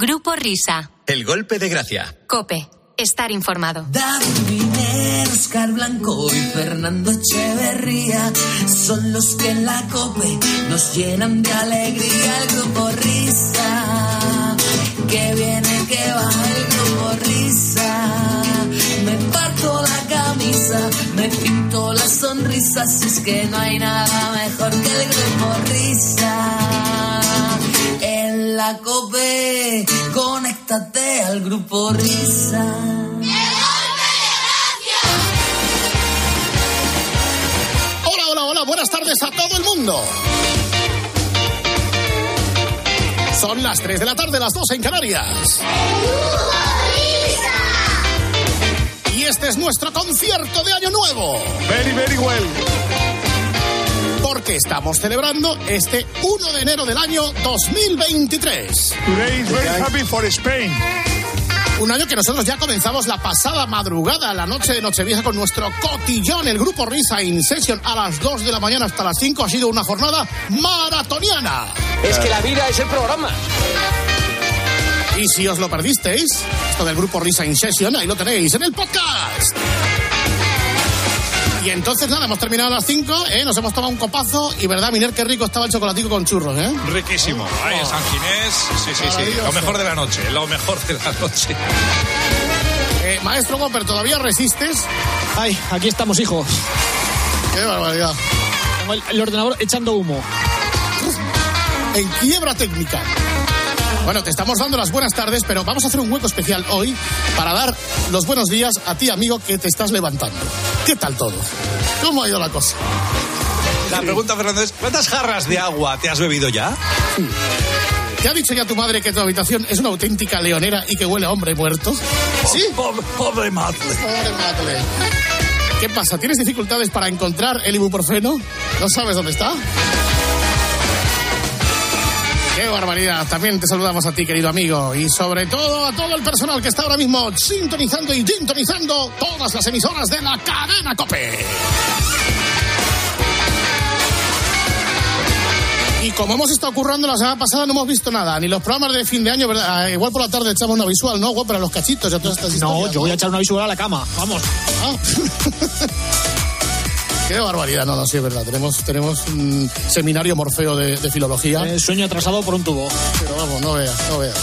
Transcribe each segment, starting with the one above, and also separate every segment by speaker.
Speaker 1: Grupo Risa.
Speaker 2: El golpe de gracia.
Speaker 1: Cope. Estar informado.
Speaker 3: David Oscar Blanco y Fernando Echeverría son los que en la COPE nos llenan de alegría. El grupo Risa, que viene, que va el grupo Risa. Me parto la camisa, me pinto la sonrisa, si es que no hay nada mejor que el grupo Risa. La COPE, conéctate al grupo Risa.
Speaker 4: Hola, hola, hola, buenas tardes a todo el mundo. Son las 3 de la tarde, las 2 en Canarias. Y este es nuestro concierto de Año Nuevo.
Speaker 5: Very, very well.
Speaker 4: Porque estamos celebrando este 1 de enero del año 2023.
Speaker 5: Today is very happy for Spain.
Speaker 4: Un año que nosotros ya comenzamos la pasada madrugada, la noche de Nochevieja, con nuestro cotillón, el grupo Risa In Session, a las 2 de la mañana hasta las 5. Ha sido una jornada maratoniana.
Speaker 6: Es que la vida es el programa.
Speaker 4: Y si os lo perdisteis, esto del grupo Risa In Session, ahí lo tenéis en el podcast. Y entonces nada, hemos terminado a las 5, ¿eh? nos hemos tomado un copazo y verdad, Miner, qué rico estaba el chocolatico con churros, ¿eh?
Speaker 7: Riquísimo. Ahí en San Ginés. Sí, sí, sí.
Speaker 4: Maravilloso.
Speaker 7: Lo mejor de la noche. Lo mejor de la noche.
Speaker 4: Eh, maestro Gopper, ¿todavía resistes?
Speaker 8: Ay, aquí estamos, hijo.
Speaker 4: Qué barbaridad.
Speaker 8: Tengo el, el ordenador echando humo.
Speaker 4: En quiebra técnica. Bueno, te estamos dando las buenas tardes, pero vamos a hacer un hueco especial hoy para dar los buenos días a ti, amigo, que te estás levantando. ¿Qué tal todo? ¿Cómo ha ido la cosa?
Speaker 7: La pregunta, Fernando, es: ¿cuántas jarras de agua te has bebido ya?
Speaker 4: ¿Te ha dicho ya tu madre que tu habitación es una auténtica leonera y que huele a hombre muerto? ¿Sí?
Speaker 7: Pobre, pobre madre.
Speaker 4: Pobre Madeleine. ¿Qué pasa? ¿Tienes dificultades para encontrar el ibuprofeno? ¿No sabes dónde está? ¡Qué barbaridad! También te saludamos a ti, querido amigo, y sobre todo a todo el personal que está ahora mismo sintonizando y sintonizando todas las emisoras de la cadena COPE. Y como hemos estado currando la semana pasada, no hemos visto nada, ni los programas de fin de año, ¿verdad? Ah, igual por la tarde echamos una visual, ¿no? Igual para los cachitos y a todas estas
Speaker 8: No, yo voy a echar una visual a la cama. Vamos.
Speaker 4: Ah. Qué barbaridad, no, no, sí es verdad. Tenemos, tenemos un seminario morfeo de, de filología.
Speaker 8: Eh, sueño atrasado por un tubo.
Speaker 4: Pero vamos, no veas, no veas.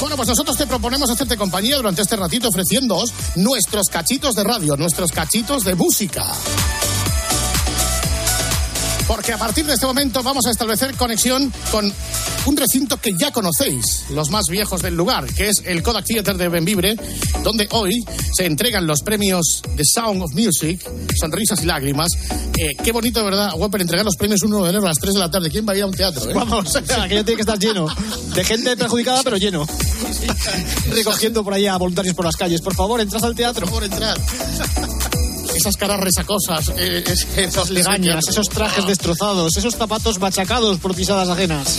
Speaker 4: Bueno, pues nosotros te proponemos hacerte compañía durante este ratito ofreciéndoos nuestros cachitos de radio, nuestros cachitos de música. Porque a partir de este momento vamos a establecer conexión con un recinto que ya conocéis, los más viejos del lugar, que es el Kodak Theater de Benvibre, donde hoy se entregan los premios The Sound of Music, Sonrisas y Lágrimas. Eh, qué bonito, verdad, Whopper, entregar los premios 1 de enero a las 3 de la tarde. ¿Quién va a ir a un teatro? eh?
Speaker 8: Vamos, aquello tiene que estar lleno. De gente perjudicada, pero lleno. Recogiendo por ahí a voluntarios por las calles. Por favor, entras al teatro.
Speaker 4: por entrar. Esas caras resacosas, eh, es-
Speaker 8: Esas legañas, esos trajes destrozados, esos zapatos machacados por pisadas ajenas.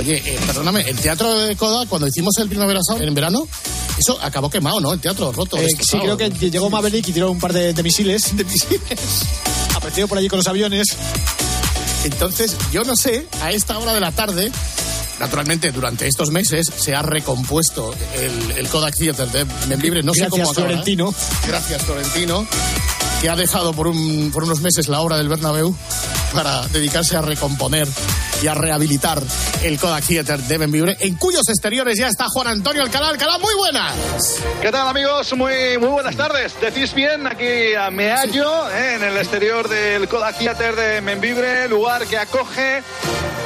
Speaker 4: Oye, eh, perdóname, el teatro de Coda, cuando hicimos el Primavera Sound en verano, eso acabó quemado, ¿no? El teatro roto.
Speaker 8: Eh, sí, creo que llegó Maverick y tiró un par de, de misiles. De misiles. Apareció por allí con los aviones.
Speaker 4: Entonces, yo no sé, a esta hora de la tarde, naturalmente durante estos meses se ha recompuesto el, el Kodak Theater de Membibre. No sé
Speaker 8: Gracias,
Speaker 4: cómo acabará.
Speaker 8: Florentino.
Speaker 4: Gracias, Florentino, que ha dejado por, un, por unos meses la obra del Bernabéu para dedicarse a recomponer y a rehabilitar el Kodak Theater de Benvibre, en cuyos exteriores ya está Juan Antonio Alcalá. Alcalá, muy buenas.
Speaker 5: ¿Qué tal amigos? Muy, muy buenas tardes. Decís bien, aquí a Meallo, eh, en el exterior del Kodak Theater de Membibre, lugar que acoge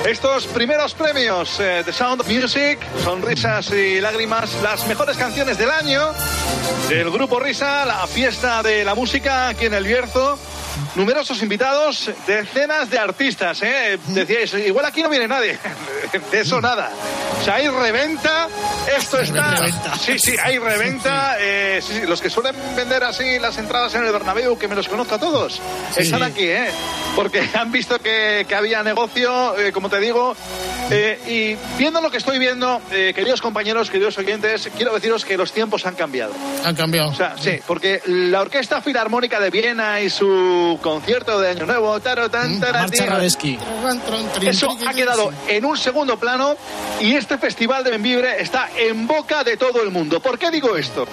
Speaker 5: estos primeros premios eh, de Sound of Music, Sonrisas y Lágrimas, las mejores canciones del año del grupo Risa, la fiesta de la música aquí en el Bierzo. Numerosos invitados, decenas de artistas, ¿eh? Decíais, igual aquí no viene nadie. De eso nada. O sea, hay reventa, esto está... Sí, sí, hay reventa. eh, sí, sí, los que suelen vender así las entradas en el Bernabéu, que me los conozco a todos, están aquí, ¿eh? Porque han visto que, que había negocio, eh, como te digo. eh, y viendo lo que estoy viendo, eh, queridos compañeros, queridos oyentes, quiero deciros que los tiempos han cambiado.
Speaker 4: Han cambiado.
Speaker 5: O sea, sí, porque la Orquesta Filarmónica de Viena y su su concierto de Año Nuevo. Taro, tan.
Speaker 8: Radeski.
Speaker 5: Eso ha quedado en un segundo plano y este festival de Benvibre está en boca de todo el mundo. ¿Por qué digo esto?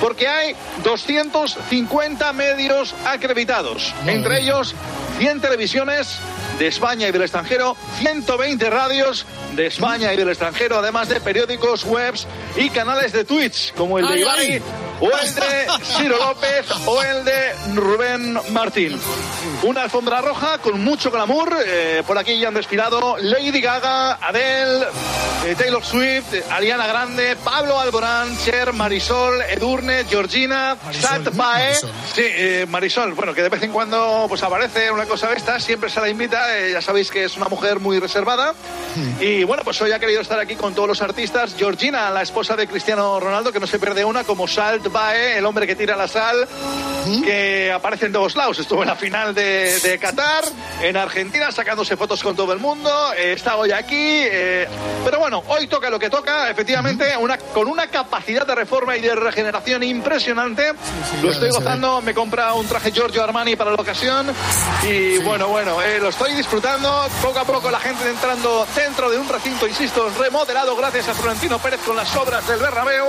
Speaker 5: Porque hay 250 medios acreditados, entre ellos 100 televisiones de España y del extranjero, 120 radios de España y del extranjero, además de periódicos, webs y canales de Twitch, como el de
Speaker 4: Ay,
Speaker 5: Ibai,
Speaker 4: ay.
Speaker 5: o el de Ciro López o el de Rubén Martín. Una alfombra roja con mucho glamour. eh, por aquí ya han desfilado Lady Gaga, Adele, eh, Taylor Swift, Ariana Grande, Pablo Alborán, Cher, Marisol, Edurne, Georgina, Sat Bae.
Speaker 4: Marisol.
Speaker 5: Sí, eh, Marisol, bueno, que de vez en cuando pues aparece una cosa de esta, siempre se la invita, eh, ya sabéis que es una mujer muy reservada. Y bueno, pues hoy ha querido estar aquí con todos los artistas. Georgina, la esposa de Cristiano Ronaldo, que no se pierde una, como Salt Bae, el hombre que tira la sal, que aparece en todos lados. Estuvo en la final de, de Qatar, en Argentina, sacándose fotos con todo el mundo. eh, está hoy aquí. eh, pero bueno, hoy toca lo que toca, efectivamente, una, con una capacidad de reforma y de regeneración impresionante. lo estoy gozando, me compra un traje Giorgio Armani para la ocasión. Y bueno, bueno, eh, lo estoy disfrutando. Poco a poco la gente entrando dentro de un recinto, insisto, remodelado gracias a Florentino Pérez con las obras del Bernabéu.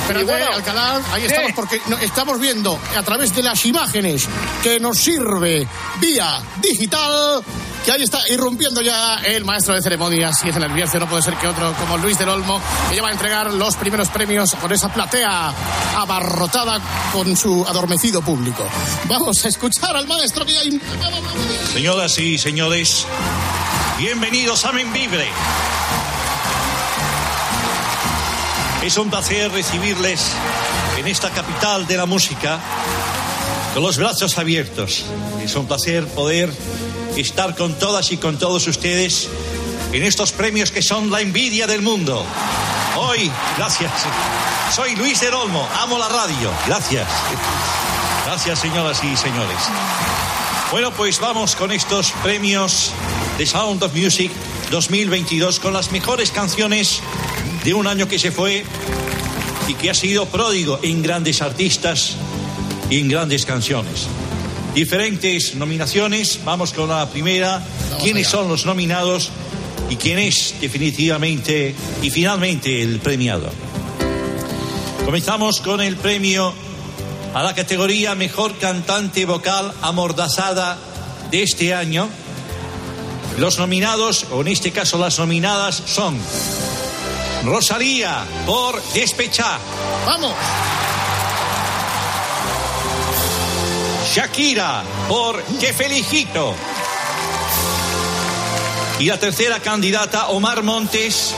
Speaker 4: Espérate,
Speaker 5: bueno,
Speaker 4: Alcalá, ahí
Speaker 5: Sí.
Speaker 4: estamos porque estamos viendo a través de las imágenes que nos sirve vía digital que ahí está irrumpiendo ya el maestro de ceremonias y es el Bierzo, no puede ser que otro como Luis del Olmo que lleva a entregar los primeros premios con esa platea abarrotada con su adormecido público. Vamos a escuchar al maestro que ya...
Speaker 2: Señoras y señores, bienvenidos a Membibre. Es un placer recibirles en esta capital de la música con los brazos abiertos. Es un placer poder estar con todas y con todos ustedes en estos premios que son la envidia del mundo. Hoy, gracias. Soy Luis del Olmo, amo la radio. Gracias. Gracias, señoras y señores. Bueno, pues vamos con estos premios de Sound of Music 2022 con las mejores canciones de un año que se fue y que ha sido pródigo en grandes artistas y en grandes canciones. Diferentes nominaciones. Vamos con la primera. ¿Quiénes
Speaker 4: allá.
Speaker 2: son los nominados y quién es definitivamente y finalmente el premiado? Comenzamos con el premio a la categoría Mejor Cantante Vocal Amordazada de este año. Los nominados, o en este caso las nominadas, son Rosalía por Despechá,
Speaker 4: ¡Vamos!
Speaker 2: Shakira por Te Felicito y la tercera candidata Omar Montes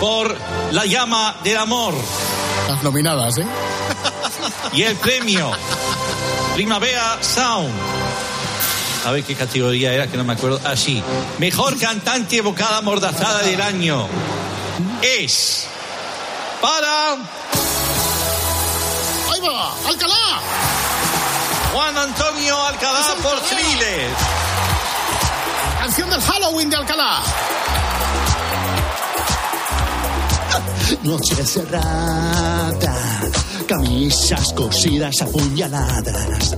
Speaker 2: por La Llama del Amor.
Speaker 4: Las nominadas, ¿eh?
Speaker 2: Y el premio Primavera Sound. A ver qué categoría era, que no me acuerdo. Así. Mejor cantante vocal amordazada del año es para
Speaker 4: ¡Ahí va! ¡Alcalá!
Speaker 2: Juan Antonio Alcalá por Thriller.
Speaker 4: Canción del Halloween de Alcalá.
Speaker 9: Noche cerrada, camisas cosidas apuñaladas.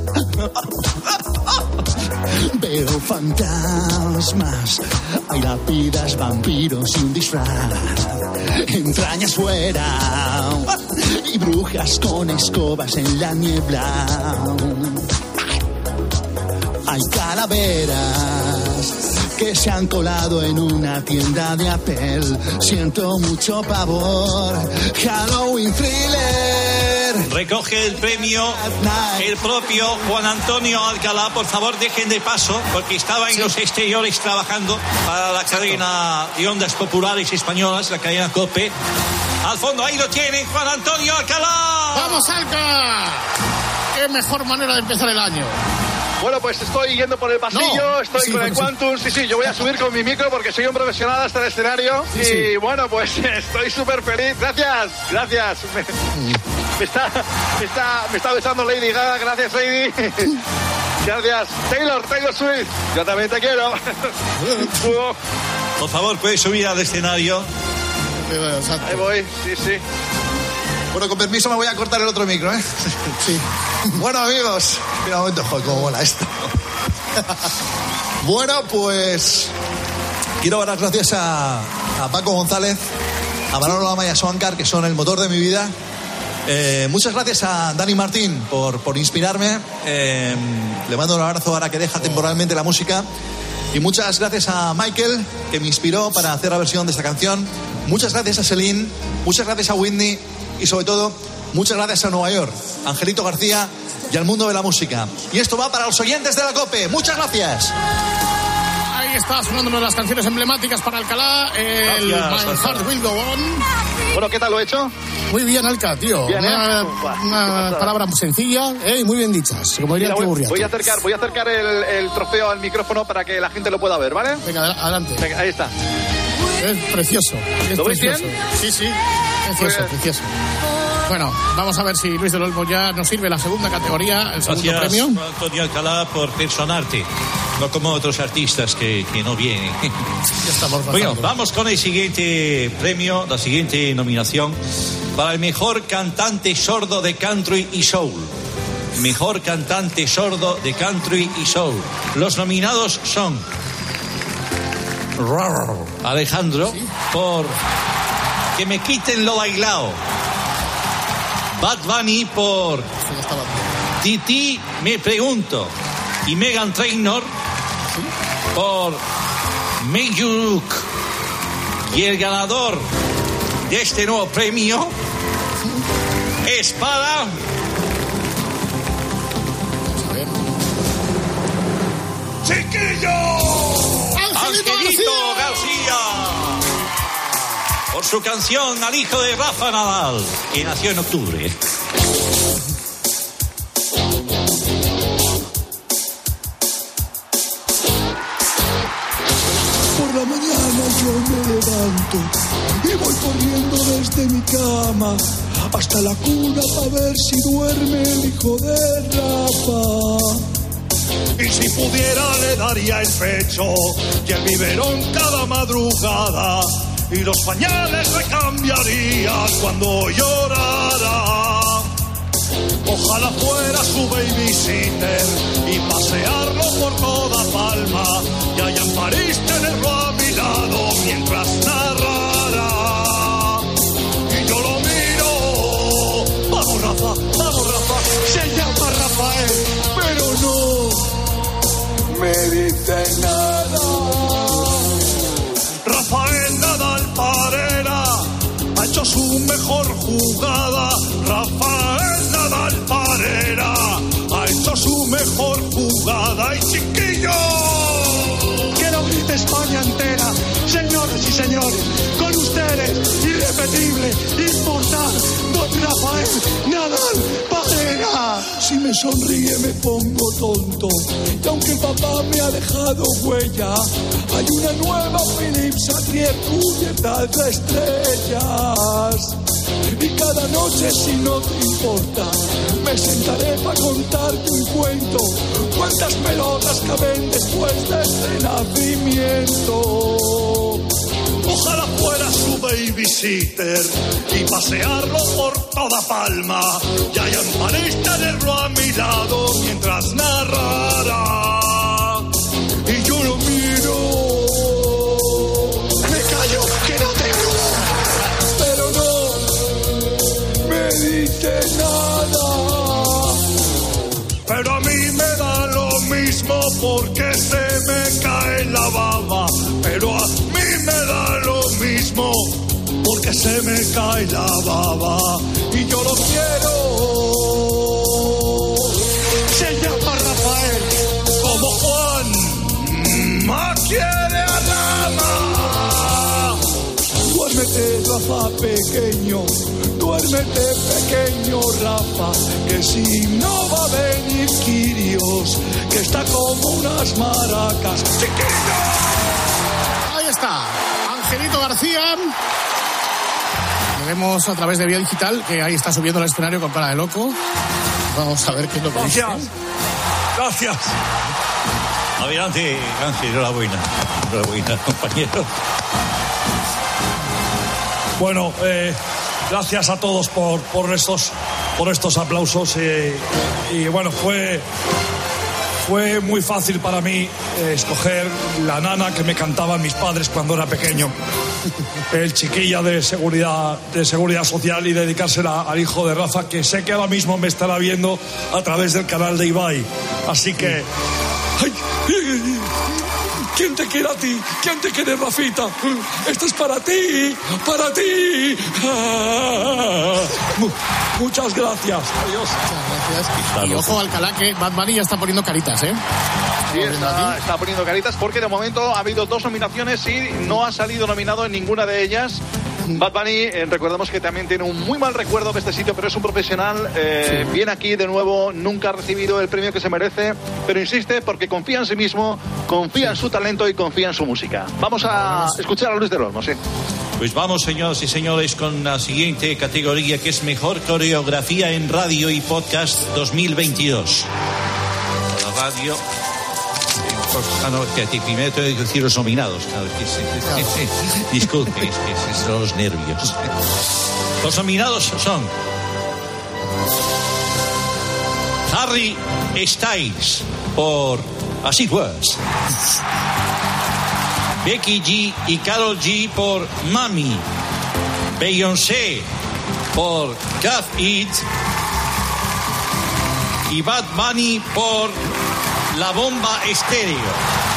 Speaker 9: Veo fantasmas, hay lápidas, vampiros y un disfraz. Entrañas fuera y brujas con escobas en la niebla. Hay calaveras que se han colado en una tienda de Apple. Siento mucho pavor. Halloween thriller.
Speaker 2: Recoge el premio el propio Juan Antonio Alcalá. Por favor, dejen de paso, porque estaba en los exteriores trabajando para la cadena de ondas populares españolas, la cadena COPE. Al fondo, ahí lo tienen, Juan Antonio Alcalá.
Speaker 4: ¡Vamos, Alca! ¡Qué mejor manera de empezar el año!
Speaker 5: Bueno, pues estoy yendo por el pasillo,
Speaker 4: No.
Speaker 5: estoy
Speaker 4: Sí,
Speaker 5: con el
Speaker 4: sí.
Speaker 5: Quantum, sí, sí, yo voy a subir con mi micro porque soy un profesional hasta el escenario
Speaker 4: Sí,
Speaker 5: y
Speaker 4: sí.
Speaker 5: bueno, pues estoy súper feliz, gracias, gracias. Me, me está, me, está, me está besando Lady Gaga, gracias Lady. Gracias. Taylor, Taylor Swift, yo también te quiero.
Speaker 2: Por favor, puedes subir al escenario.
Speaker 5: Ahí voy, sí, sí.
Speaker 7: Bueno, con permiso me voy a cortar el otro micro, ¿eh?
Speaker 4: Sí.
Speaker 7: Bueno, amigos. Mira un momento, joder, cómo mola esto.
Speaker 10: Bueno, pues quiero dar las gracias a, a Paco González, a Manolo Lama y a Soancar, que son el motor de mi vida. Eh, muchas gracias a Dani Martín por, por inspirarme. Eh, le mando un abrazo ahora que deja temporalmente la música. Y muchas gracias a Michael, que me inspiró para hacer la versión de esta canción. Muchas gracias a Celine, muchas gracias a Whitney y sobre todo, muchas gracias a Nueva York, Angelito García y al mundo de la música. Y esto va para los oyentes de la COPE. Muchas gracias.
Speaker 4: Ahí está sonando una de las canciones emblemáticas para Alcalá, el
Speaker 5: Gracias,
Speaker 4: My. Heart Will Go On.
Speaker 5: Bueno, ¿qué tal lo he hecho?
Speaker 4: Muy bien, Alca, tío.
Speaker 5: Bien, ¿eh?
Speaker 4: una palabra sencilla eh, y muy bien dichas, como diría
Speaker 5: Mira,
Speaker 4: el tío
Speaker 5: voy, a acercar, voy a acercar el, el trofeo al micrófono para que la gente lo pueda ver, ¿vale?
Speaker 4: Venga, adelante.
Speaker 5: Venga, ahí está.
Speaker 4: Es precioso. Es
Speaker 5: ¿Lo veis
Speaker 4: precioso.
Speaker 5: bien?
Speaker 4: Sí, sí. Precioso, precioso. Bueno, vamos a ver si Luis del Olmo ya nos sirve la segunda categoría, el segundo
Speaker 2: Gracias,
Speaker 4: premio.
Speaker 2: Antonio Alcalá, por personarte. No como otros artistas que, que no vienen. Bueno, vamos con el siguiente premio, la siguiente nominación para el mejor cantante sordo de country y soul. Mejor cantante sordo de country y soul. Los nominados son Alejandro por Que me quiten lo bailao. Bad Bunny por. Titi me pregunto y Megan Trainor por Look y el ganador de este nuevo premio es para
Speaker 4: Vamos a ver.
Speaker 2: Chiquillo
Speaker 4: ¡Angelito
Speaker 2: Angelito
Speaker 4: García!
Speaker 2: Por su canción al hijo de Rafa Nadal que nació en octubre
Speaker 11: Por la mañana yo me levanto y voy corriendo desde mi cama hasta la cuna para ver si duerme el hijo de Rafa.
Speaker 12: Y si pudiera le daría el pecho y el biberón cada madrugada y los pañales le cambiaría cuando llorara. Ojalá fuera su babysitter y pasearlo por toda Palma y allá en París tenerlo a mi lado mientras narrara. Y yo lo miro, vamos Rafa, vamos Rafa, se llama Rafael, pero no
Speaker 11: Me dice nada.
Speaker 12: Jugada. Rafael Nadal Parera ha hecho su mejor jugada. Y chiquillo,
Speaker 11: Que lo grite España entera. Señoras y señores, con ustedes, irrepetible, inmortal, don Rafael Nadal Parera. Si me sonríe me pongo tonto. Y aunque papá me ha dejado huella, hay una nueva Philips Atrier cubierta de estrellas. Y cada noche, si no te importa, me sentaré para contarte un cuento. ¿Cuántas pelotas caben después de este nacimiento?
Speaker 12: ojalá fuera su babysitter y pasearlo por toda Palma. Y allá en tenerlo a mi lado mientras narrara. Se me cae la baba. Y yo lo quiero.
Speaker 11: Se llama Rafael.
Speaker 12: Como Juan quiere a Rama.
Speaker 11: Duérmete, Rafa pequeño. Duérmete, pequeño Rafa. Que si no va a venir Quirios, que está como unas maracas. ¡Chiquillo!
Speaker 4: Ahí está, Angelito García. Vemos a través de vía digital, que ahí está subiendo al escenario con cara de loco. Vamos a ver qué es lo que dice.
Speaker 12: Gracias. Gracias.
Speaker 2: adelante Ángel enhorabuena enhorabuena compañero
Speaker 12: Bueno, eh, gracias a todos por, por estos por estos aplausos eh, y bueno fue fue muy fácil para mí eh, escoger la nana que me cantaban mis padres cuando era pequeño. El chiquilla de seguridad, de seguridad social y dedicársela al hijo de Rafa, que sé que ahora mismo me estará viendo a través del canal de Ibai. Así que. ¡Ay! ¿Quién te quiere a ti? ¿Quién te quiere, Rafita? Esto es para ti, para ti. Mu- Muchas gracias. Adiós.
Speaker 4: Gracias. Y ojo, Alcalá, que Bad Bunny ya está poniendo caritas, ¿eh?
Speaker 5: Sí, está, está poniendo caritas porque de momento ha habido dos nominaciones y no ha salido nominado en ninguna de ellas. Bad Bunny, eh, recordemos que también tiene un muy mal recuerdo de este sitio, pero es un profesional. eh, Viene aquí de nuevo, nunca ha recibido el premio que se merece, pero insiste porque confía en sí mismo, confía en su talento y confía en su música. Vamos a escuchar a Luis del Olmo, sí.
Speaker 2: Pues vamos, señoras y señores, con la siguiente categoría que es Mejor Coreografía en Radio y Podcast 2022. La radio. Pues, ah, no, que- que primero tengo que decir los nominados. claro, que sí, sí, sí. Disculpe, es que son los nervios. Los nominados son Harry Styles por As It Was. Becky G y Carol G por Mami. Beyoncé por Got It. Y Bad Bunny por La Bomba Estéreo.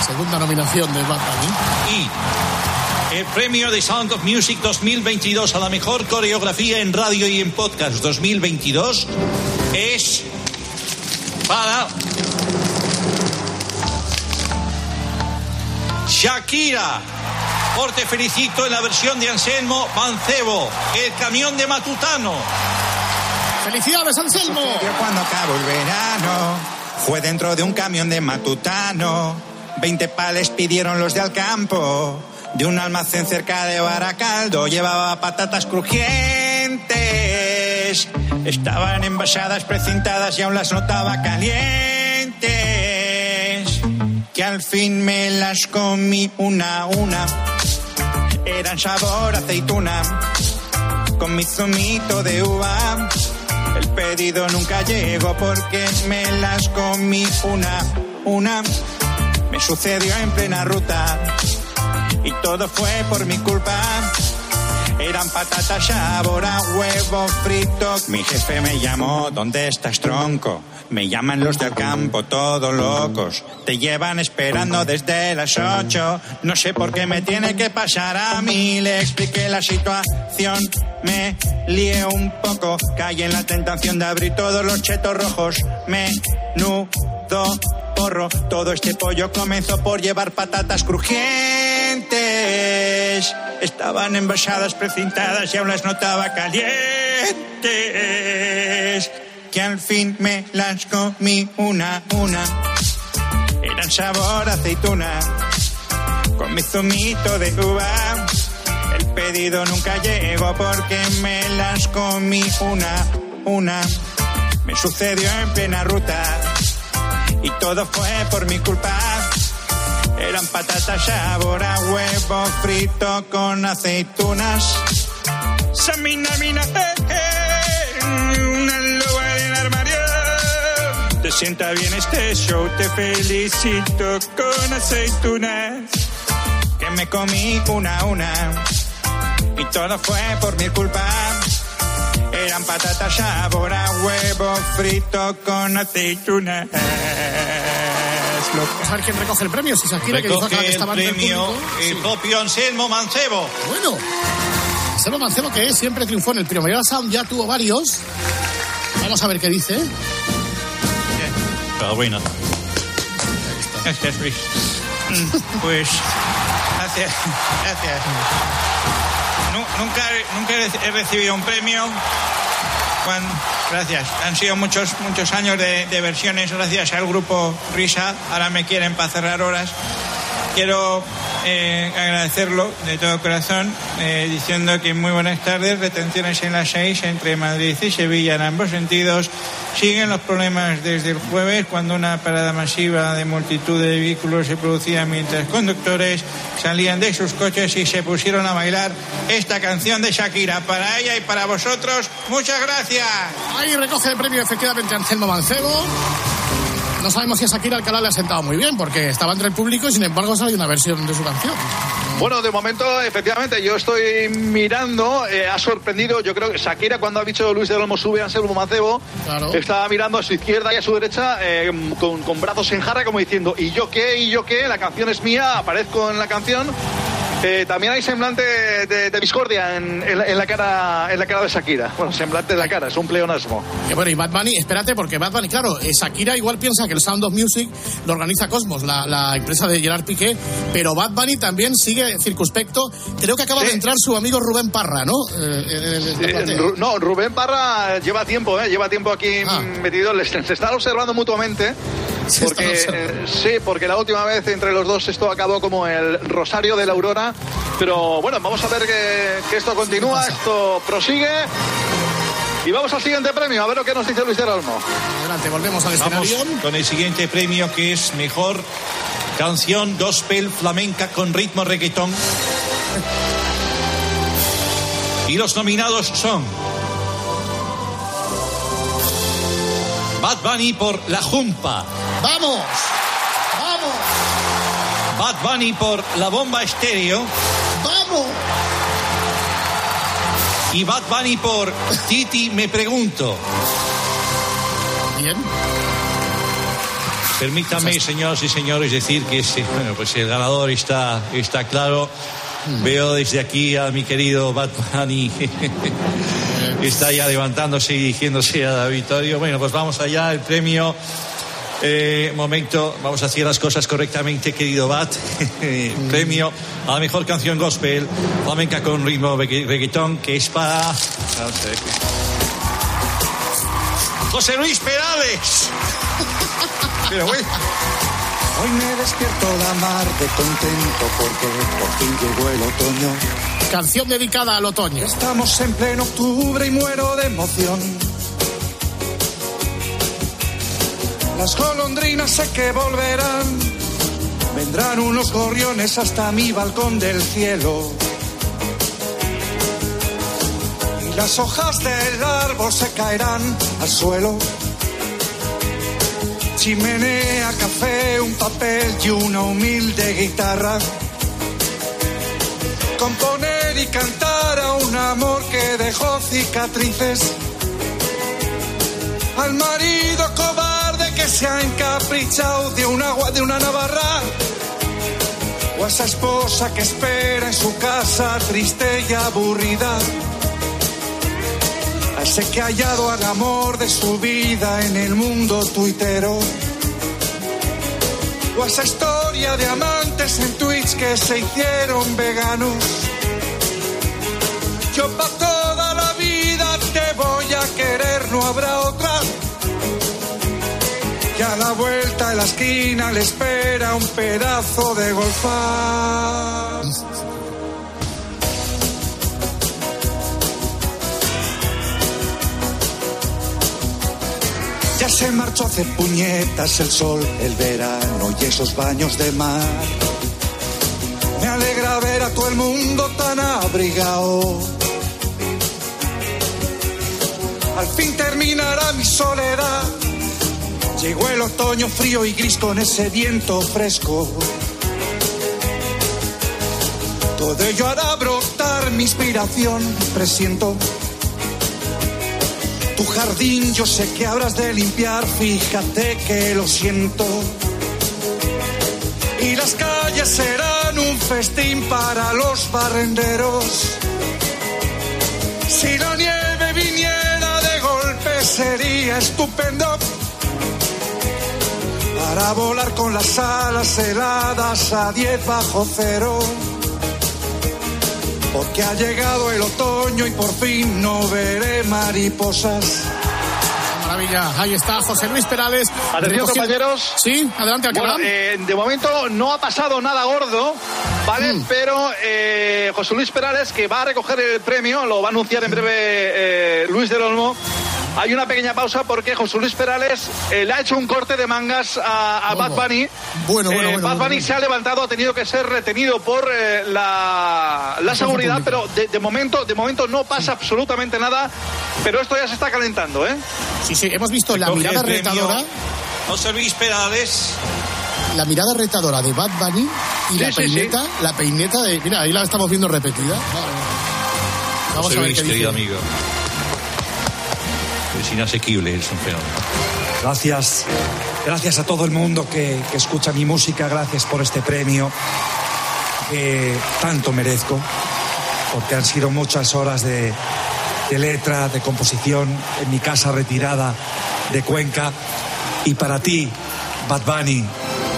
Speaker 4: Segunda nominación de Bunny.
Speaker 2: Y el premio de Sound of Music 2022 a la mejor coreografía en radio y en podcast 2022 es para Shakira. Por Te Felicito en la versión de Anselmo Mancebo, El Camión de Matutano.
Speaker 4: ¡Felicidades, Anselmo!
Speaker 13: Cuando acabó el verano. Fue dentro de un camión de matutano. Veinte pales pidieron los de Alcampo. De un almacén cerca de Baracaldo llevaba patatas crujientes. Estaban envasadas, precintadas y aún las notaba calientes. Que al fin me las comí una a una. Eran sabor aceituna. Con mi zumito de uva. Pedido nunca llegó porque me las comí una, una. Me sucedió en plena ruta y todo fue por mi culpa. Eran patatas sabor a huevo frito. Mi jefe me llamó, ¿dónde estás tronco? Me llaman los del campo, todos locos. Te llevan esperando desde las ocho. No sé por qué me tiene que pasar a mí. Le expliqué la situación. Me lié un poco. Caí en la tentación de abrir todos los chetos rojos. Menudo porro. Todo este pollo comenzó por llevar patatas crujientes. Estaban envasadas, precintadas y aún las notaba calientes. Que al fin me las comí una una. Eran sabor aceituna. Con mi zumito de uva. El pedido nunca llegó porque me las comí una una. Me sucedió en plena ruta y todo fue por mi culpa. Eran patatas sabor a huevo frito con aceitunas. Samina, mina, una loba del armario. Te sienta bien este show, te felicito con aceitunas. Que me comí una a una y todo fue por mi culpa. Eran patatas sabor a huevo frito con aceitunas.
Speaker 4: Vamos a ver quién recoge el premio. Si Shakira, que
Speaker 2: Recoge
Speaker 4: que
Speaker 2: el
Speaker 4: estaba el
Speaker 2: premio el propio Anselmo Mancebo.
Speaker 4: Bueno, Anselmo Mancebo, que siempre triunfó en el Primavera Sound, ya tuvo varios. Vamos a ver qué dice.
Speaker 2: Pero bueno.
Speaker 13: Gracias, Luis. Pues, gracias, gracias. Nu- Nunca, nunca he recibido un premio. Juan, gracias. Han sido muchos, muchos años de, de versiones gracias al grupo Risa. Ahora me quieren para cerrar horas. Quiero eh, agradecerlo de todo corazón, eh, diciendo que muy buenas tardes, retenciones en las 6 entre Madrid y Sevilla en ambos sentidos. Siguen los problemas desde el jueves, cuando una parada masiva de multitud de vehículos se producía mientras conductores salían de sus coches y se pusieron a bailar esta canción de Shakira. Para ella y para vosotros, muchas gracias.
Speaker 4: Ahí recoge el premio efectivamente Anselmo Mancebo. No sabemos si a Shakira Alcalá le ha sentado muy bien, porque estaba entre el público y sin embargo sale una versión de su canción.
Speaker 5: Bueno, de momento, efectivamente, yo estoy mirando, eh, ha sorprendido, yo creo que Shakira cuando ha dicho Luis de Olmo sube a Anselmo Macebo, estaba mirando a su izquierda y a su derecha eh, con, con brazos en jarra como diciendo, ¿y yo qué? ¿y yo qué? La canción es mía, aparezco en la canción. Eh, también hay semblante de, de discordia en, en la, en la cara en la cara de Shakira. Bueno, semblante de la cara, es un pleonasmo.
Speaker 4: Que bueno, y Bad Bunny, espérate, porque Bad Bunny, claro, eh, Shakira igual piensa que el Sound of Music lo organiza Cosmos, la, la empresa de Gerard Piqué, pero Bad Bunny también sigue circunspecto. Creo que acaba de entrar su amigo Rubén Parra, ¿no? Eh,
Speaker 5: Eh. Ru- no, Rubén Parra lleva tiempo, ¿eh? lleva tiempo aquí
Speaker 4: Ah.
Speaker 5: metido. Les- se están observando mutuamente. Porque, eh, sí, porque la última vez entre los dos esto acabó como el Rosario de la Aurora. Pero bueno, vamos a ver que, que esto continúa, esto prosigue. Y vamos al siguiente premio, a ver lo que nos dice Luis del Olmo.
Speaker 4: Adelante, volvemos al
Speaker 2: Vamos
Speaker 4: escenario.
Speaker 2: con el siguiente premio que es mejor canción gospel flamenca con ritmo reggaetón. Y los nominados son Bad Bunny por La Jumpa,
Speaker 4: ¡Vamos! ¡Vamos!
Speaker 2: Bad Bunny por La Bomba Estéreo
Speaker 4: ¡Vamos!
Speaker 2: y Bad Bunny por Titi Me Pregunto.
Speaker 4: Bien.
Speaker 2: Permítame, señoras y señores, decir que bueno, pues el ganador está, está claro. Veo desde aquí a mi querido Bad Bunny está ya levantándose y dirigiéndose al auditorio. Bueno, pues vamos allá, el premio. Eh, momento, vamos a hacer las cosas correctamente, querido Bat. premio a la mejor canción gospel flamenca con ritmo regga- reggaetón, que es para. José Luis Perales. Pero bueno.
Speaker 14: Hoy me despierto la mar de contento porque por fin llegó el otoño.
Speaker 4: Canción dedicada al otoño.
Speaker 14: Estamos en pleno octubre y muero de emoción. Las golondrinas sé que volverán. Vendrán unos gorriones hasta mi balcón del cielo. Y las hojas del árbol se caerán al suelo. Chimenea, café, un papel y una humilde guitarra. Componer y cantar a un amor que dejó cicatrices. Al marido se ha encaprichado de un agua de una navarra. O a esa esposa que espera en su casa triste y aburrida. A ese que ha hallado al amor de su vida en el mundo tuitero. O a esa historia de amantes en Twitch que se hicieron veganos. La vuelta de la esquina le espera un pedazo de golfar. Ya se marchó hace puñetas el sol, el verano y esos baños de mar. Me alegra ver a todo el mundo tan abrigado. Al fin terminará mi soledad. Llegó el otoño frío y gris con ese viento fresco. Todo ello hará brotar mi inspiración, presiento. Tu jardín yo sé que habrás de limpiar, fíjate que lo siento. Y las calles serán un festín para los barrenderos. Si la nieve viniera de golpe sería estupendo. Para volar con las alas heladas a 10 bajo cero. Porque ha llegado el otoño y por fin no veré mariposas.
Speaker 4: Maravilla, ahí está José Luis Perales.
Speaker 5: Atención, compañeros.
Speaker 4: Sí, adelante,
Speaker 5: Bueno, eh, de momento no ha pasado nada gordo, ¿vale?
Speaker 4: Mm.
Speaker 5: Pero eh, José Luis Perales, que va a recoger el premio, lo va a anunciar en breve eh, Luis del Olmo. Hay una pequeña pausa porque José Luis Perales eh, le ha hecho un corte de mangas a, a Bad Bunny.
Speaker 4: Bueno, bueno,
Speaker 5: Eh,
Speaker 4: bueno,
Speaker 5: Bad
Speaker 4: bueno,
Speaker 5: Bunny se ha levantado, ha tenido que ser retenido por eh, la, la seguridad, pero de, de momento, de momento no pasa absolutamente nada. Pero esto ya se está calentando, ¿eh?
Speaker 4: Sí, sí, hemos visto la mirada retadora.
Speaker 2: José Luis Perales.
Speaker 4: La mirada retadora de Bad Bunny y la
Speaker 5: Sí, sí,
Speaker 4: peineta, la peineta de. Mira, ahí la estamos viendo repetida. Vamos
Speaker 2: José
Speaker 4: a ver
Speaker 2: Luis,
Speaker 4: qué dice.
Speaker 2: querido amigo. Es inasequible, es un fenómeno.
Speaker 14: Gracias, gracias a todo el mundo que, que escucha mi música, gracias por este premio que tanto merezco, porque han sido muchas horas de, de letra, de composición en mi casa retirada de Cuenca. Y para ti, Bad Bunny,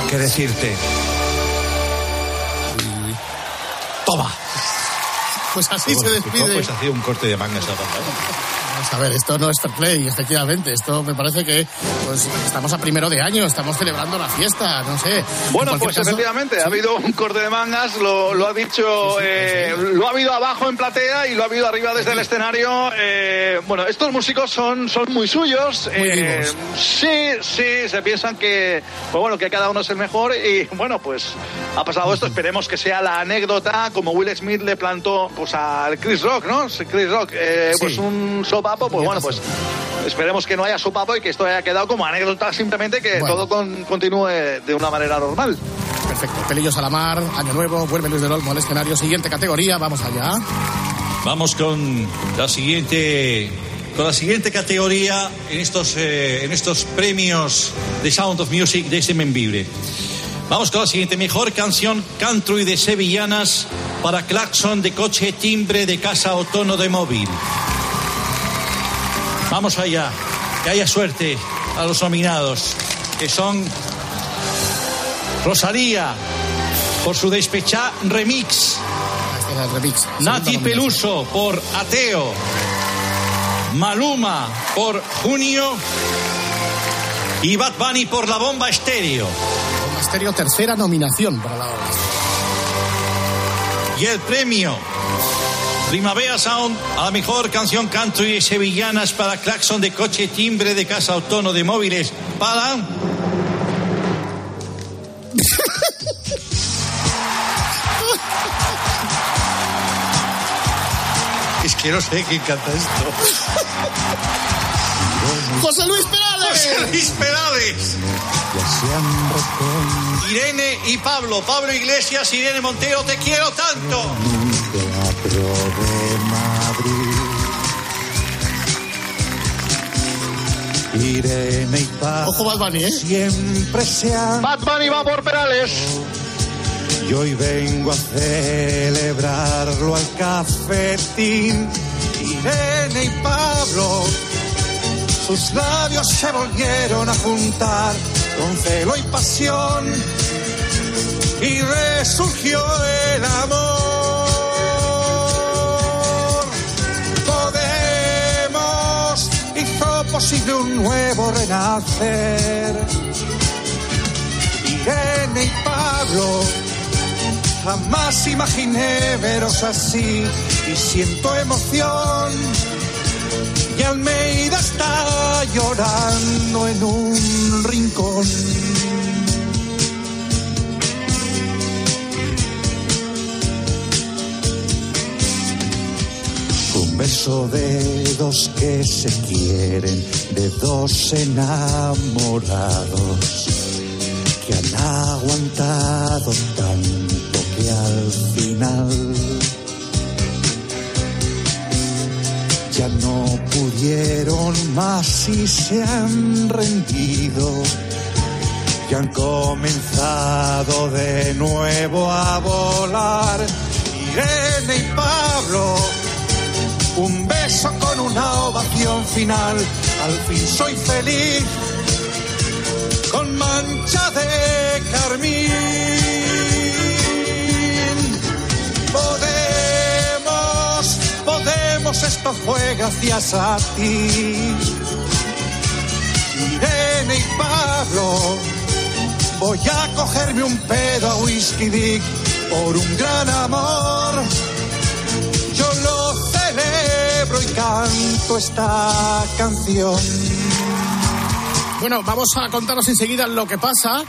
Speaker 14: ¿qué decirte? Toma.
Speaker 4: Pues así se despide.
Speaker 2: Pues hacía un corte de mangas a
Speaker 4: Vamos a ver, esto no es fair play, efectivamente. Esto me parece que pues estamos a primero de año, estamos celebrando la fiesta, no sé.
Speaker 5: Bueno, pues
Speaker 4: caso-
Speaker 5: efectivamente, ha habido un corte de mangas, lo, lo ha dicho, eh, lo ha habido abajo en platea y lo ha habido arriba desde el escenario. eh, bueno, estos músicos son, son muy suyos.
Speaker 4: Muy
Speaker 5: eh, sí, sí, se piensan que, pues bueno, que cada uno es el mejor y bueno, pues ha pasado esto. Esperemos que sea la anécdota como Will Smith le plantó pues al Chris Rock, ¿no? Chris Rock, eh,
Speaker 4: Sí.
Speaker 5: pues un sopapo, pues bueno, pues esperemos que no haya sopapo y que esto haya quedado como anécdota simplemente que
Speaker 4: Bueno.
Speaker 5: todo con- continúe de una manera normal.
Speaker 4: Perfecto. Pelillos a la mar, año nuevo, vuelve Luis del Olmo al escenario. Siguiente categoría, vamos allá.
Speaker 2: Vamos con la siguiente con la siguiente categoría en estos eh, en estos premios de Sound of Music de este Membibre. Vamos con la siguiente mejor canción country de sevillanas para claxon de coche timbre de casa o tono de móvil. Vamos allá. Que haya suerte a los nominados, que son Rosalía por su despechá remix.
Speaker 4: Este remix.
Speaker 2: Nati. Peluso por Ateo. Maluma por Junio. Y Bad Bunny por La Bomba Estéreo.
Speaker 4: Bomba Estéreo, tercera nominación para la obra.
Speaker 2: Y el premio Primavera Sound a la mejor canción country sevillanas para claxon de coche timbre de casa autónomo de móviles para... es que no sé quién canta esto.
Speaker 4: José Luis Perales.
Speaker 2: José Luis Perales. Irene y Pablo. Pablo Iglesias, Irene Montero, te quiero tanto.
Speaker 13: Teatro de Madrid. Irene y Paz
Speaker 4: Ojo Bad Bunny, ¿eh?
Speaker 13: siempre se han
Speaker 5: Bad Bunny va por Perales.
Speaker 13: y hoy vengo a celebrarlo al cafetín. Irene y Pablo, sus labios se volvieron a juntar con celo y pasión y resurgió el amor. Posible un nuevo renacer. Irene y Pablo, jamás imaginé veros así y siento emoción. Y Almeida está llorando en un rincón. Beso de dos que se quieren, de dos enamorados que han aguantado tanto que al final ya no pudieron más y se han rendido y han comenzado de nuevo a volar. Irene y Pablo, un beso con una ovación final, al fin soy feliz con mancha de carmín. Podemos, podemos, esto fue gracias a ti. Irene y Pablo, voy a cogerme un pedo a Whisky Dick por un gran amor. Celebro y canto esta canción.
Speaker 4: Bueno, vamos a contaros enseguida lo que pasa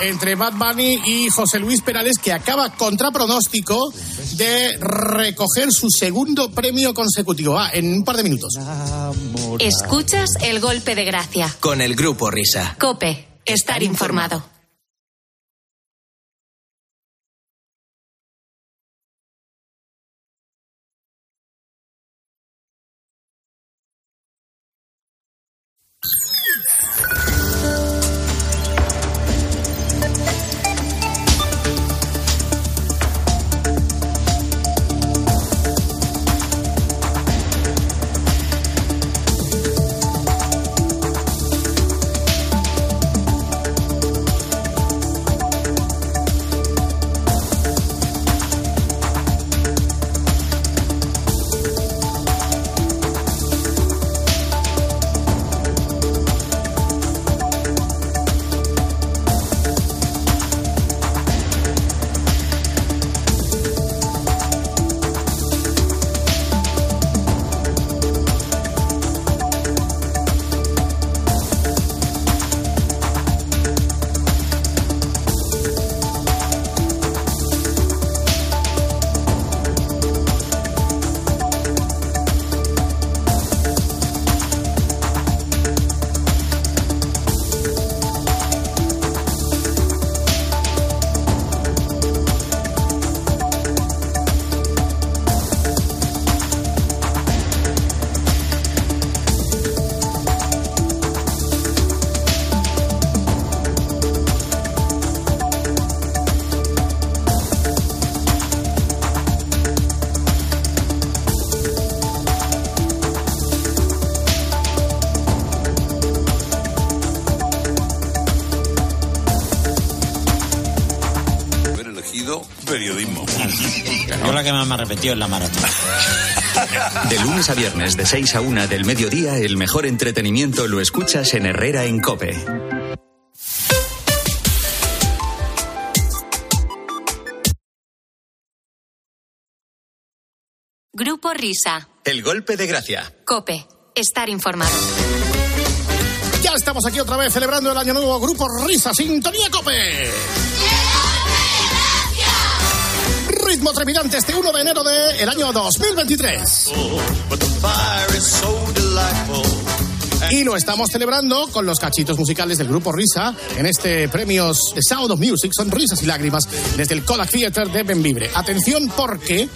Speaker 4: entre Bad Bunny y José Luis Perales, que acaba contra pronóstico de recoger su segundo premio consecutivo. Ah, en un par de minutos.
Speaker 1: Escuchas el golpe de gracia.
Speaker 15: Con el grupo Risa.
Speaker 1: Cope, Estar informado.
Speaker 16: Que más me arrepentido es la maratón.
Speaker 15: De lunes a viernes, de 6 a 1 del mediodía, el mejor entretenimiento lo escuchas en Herrera en Cope.
Speaker 1: Grupo Risa.
Speaker 15: El golpe de gracia.
Speaker 1: Cope. Estar informado.
Speaker 4: Ya estamos aquí otra vez celebrando el año nuevo. Grupo Risa, Sintonía Cope. Ritmo trepidante este 1 de enero del año 2023. Y lo estamos celebrando con los cachitos musicales del grupo Risa en este premios The Sound of Music, son risas y lágrimas desde el Kodak Theater de Benvibre. Atención porque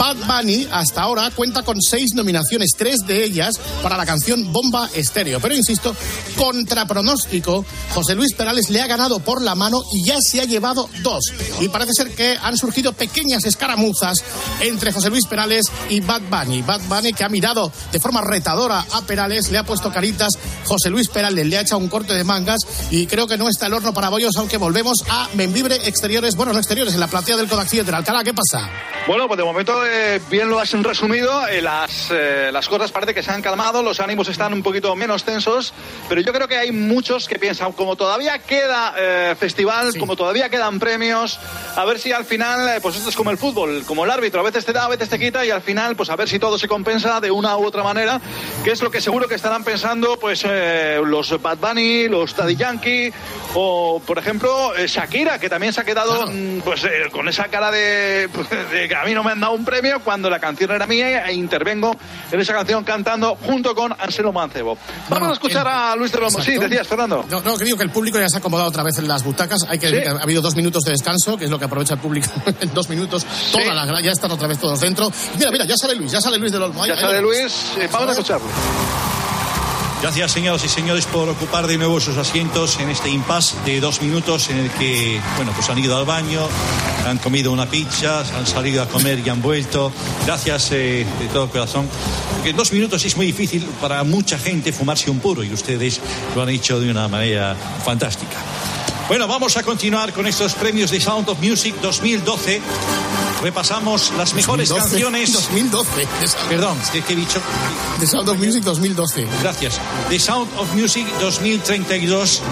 Speaker 4: Bad Bunny hasta ahora cuenta con seis nominaciones, tres de ellas para la canción Bomba Estéreo. Pero insisto, contra pronóstico, José Luis Perales le ha ganado por la mano y ya se ha llevado dos. Y parece ser que han surgido pequeñas escaramuzas entre José Luis Perales y Bad Bunny. Bad Bunny que ha mirado de forma retadora a Perales, le ha puesto caritas. José Luis Perales le ha echado un corte de mangas y creo que no está el horno para bollos, aunque volvemos a Membibre Exteriores, bueno, no exteriores, en la platea del Kodak Theater. Alcalá, ¿qué pasa?
Speaker 5: Bueno, pues de momento eh, bien lo has resumido. eh, las, eh, las cosas parece que se han calmado, los ánimos están un poquito menos tensos, pero yo creo que hay muchos que piensan, como todavía queda festival, como todavía quedan premios, a ver si al final, pues esto es como el fútbol, como el árbitro, a veces te da, a veces te quita y al final, pues a ver si todo se compensa de una u otra manera, que es lo que seguro que estarán pensando, pues los Bad Bunny, los Daddy Yankee o, por ejemplo, Shakira, que también se ha quedado, mm, pues con esa cara de, de que a mí no me han dado un premio cuando la canción era mía e intervengo en esa canción cantando junto con Anselo Mancebo. Vamos a escuchar a Luis de Lomo. Sí,
Speaker 4: Exacto.
Speaker 5: decías, Fernando.
Speaker 4: No, no, que digo que el público ya se ha acomodado otra vez en las butacas. Hay que decir que ha habido dos minutos de descanso, que es lo que aprovecha el público en dos minutos. Todas las gra- ya están otra vez todos dentro. Mira, mira, ya sale Luis, ya sale Luis del Olmo. Ahí-
Speaker 5: Ya
Speaker 4: ahí
Speaker 5: sale Luis, eh, vamos a escucharlo.
Speaker 2: Gracias, señoras y señores, por ocupar de nuevo sus asientos en este impasse de dos minutos en el que, bueno, pues han ido al baño, han comido una pizza, han salido a comer y han vuelto. Gracias eh, de todo corazón. Porque dos minutos es muy difícil para mucha gente fumarse un puro y ustedes lo han hecho de una manera fantástica. Bueno, vamos a continuar con estos premios de Sound of Music 2012. Repasamos las mejores
Speaker 4: 2012,
Speaker 2: canciones.
Speaker 4: 2012.
Speaker 2: Perdón, ¿qué, qué he dicho?
Speaker 4: The Sound of Music 2012.
Speaker 2: Gracias. The Sound of Music 2032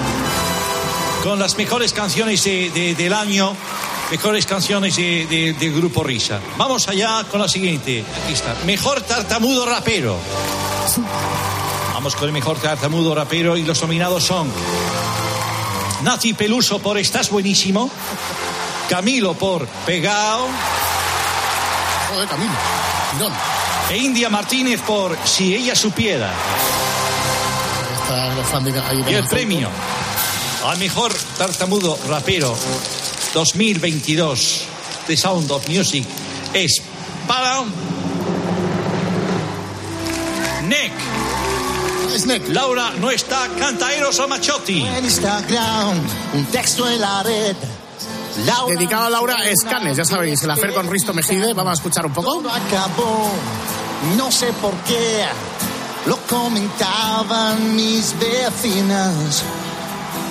Speaker 2: con las mejores canciones de- de- del año, mejores canciones de- de- del grupo Risa. Vamos allá con la siguiente. Aquí está. Mejor tartamudo rapero. Vamos con el mejor tartamudo rapero y los nominados son Nati Peluso por Estás Buenísimo, Camilo por Pegao,
Speaker 4: Camilo. Tirón.
Speaker 2: e India Martínez por Si ella supiera.
Speaker 4: De- ahí
Speaker 2: Y el premio al mejor tartamudo rapero 2022 de Sound of Music es para Nick. Laura no está, canta Eros Amachotti.
Speaker 17: Un texto en la red. Laura
Speaker 4: Dedicado a Laura Escanes, ya sabéis, el afer con Risto Mejide. Vamos a escuchar un poco.
Speaker 17: Todo acabó, no sé por qué. Lo comentaban mis vecinas.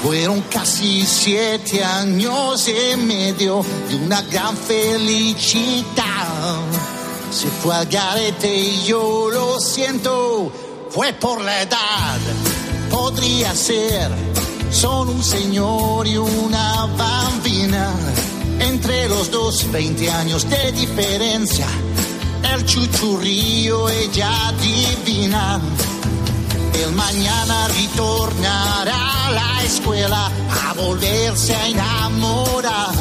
Speaker 17: Fueron casi siete años y medio de una gran felicidad. Se fue al garete y yo lo siento, fue por la edad. Podría ser, son un señor y una bambina. Los dos, 20 años de diferencia. El chuchurrío, ella divina. El mañana retornará a la escuela a volverse a enamorar.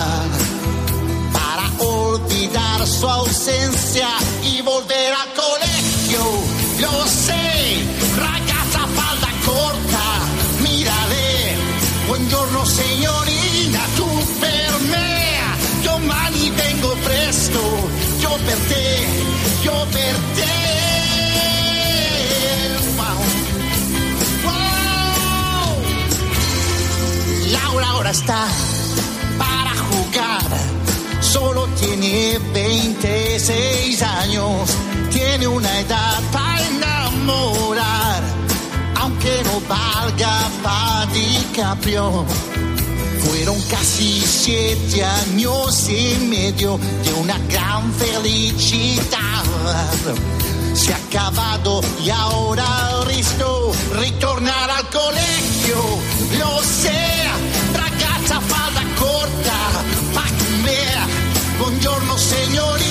Speaker 17: Para olvidar su ausencia y volver al colegio. Lo sé, ragazza falda corta, mírale. Buongiorno signorina, presto, yo per te, yo per te. Wow. Wow. Laura ahora está para jugar. Solo tiene 26 años. Tiene una edad para enamorar. Aunque no valga para DiCaprio. Fueron casi siete años y medio de una gran felicidad. Se ha acabado y ahora Risto ritornará al colegio. Lo sé, ragazza falda corta, pa' me. Buongiorno signorina,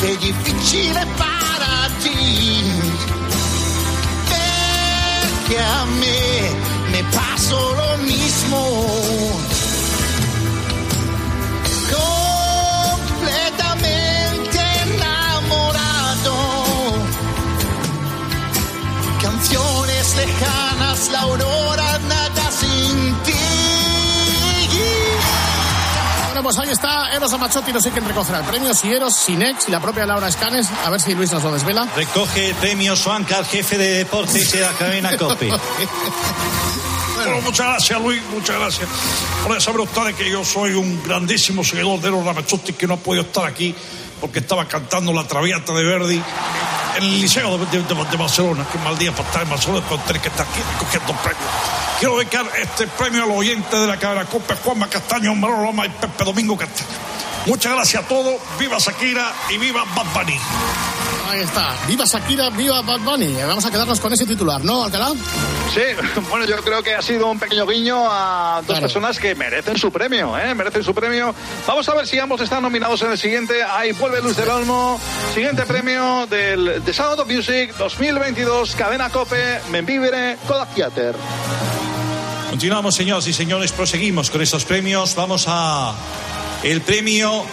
Speaker 17: Che è difficile para ti. Perché a me me paso lo mismo. Completamente enamorado. Canciones lejanas la
Speaker 4: pues ahí está Eros Amachotti, no sé quién recogerá el premio, si Eros, si Nex, si la propia Laura Escanes, a ver si Luis nos lo desvela.
Speaker 2: Recoge premio Suancar, jefe de deportes de la cadena COPE.
Speaker 12: Bueno, muchas gracias, Luis, muchas gracias. Por saber ustedes que yo soy un grandísimo seguidor de Eros Ramazzotti que no ha podido estar aquí porque estaba cantando la Traviata de Verdi en el Liceo de, Barcelona. Qué mal día para estar en Barcelona, pero tener que estar aquí recogiendo premios. Quiero dedicar este premio a los oyentes de la cadena COPE, Juanma Castaño, Manolo Loma y Pepe Domingo Castaño. Muchas gracias a todos, viva Shakira y viva Bad Bunny.
Speaker 4: Ahí está. Viva Shakira, viva Bad Bunny. Vamos a quedarnos con ese titular, ¿no, Alcalá?
Speaker 5: Sí, bueno, yo creo que ha sido un pequeño guiño a dos
Speaker 4: Claro.
Speaker 5: personas que merecen su premio, ¿eh? Merecen su premio. Vamos a ver si ambos están nominados en el siguiente. Ahí vuelve Luis del Olmo. Siguiente premio del The Sound of Music 2022, Cadena Cope, Memvivere, Kodak Theater.
Speaker 2: Continuamos, señoras y señores, proseguimos con estos premios. Vamos a el premio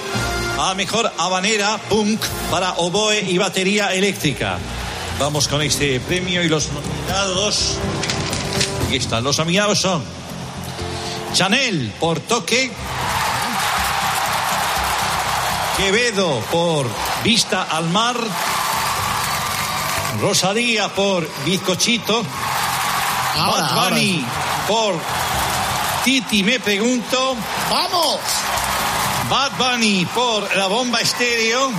Speaker 2: a mejor habanera punk para oboe y batería eléctrica. Vamos con este premio y los nominados. Aquí están. Los nominados son Chanel por Toque, Quevedo por Vista al Mar, Rosalía por Bizcochito,
Speaker 4: Ahora,
Speaker 2: Bad
Speaker 4: ahora.
Speaker 2: Bunny por Titi Me Pregunto,
Speaker 4: ¡Vamos!
Speaker 2: Bad Bunny por La Bomba Estéreo,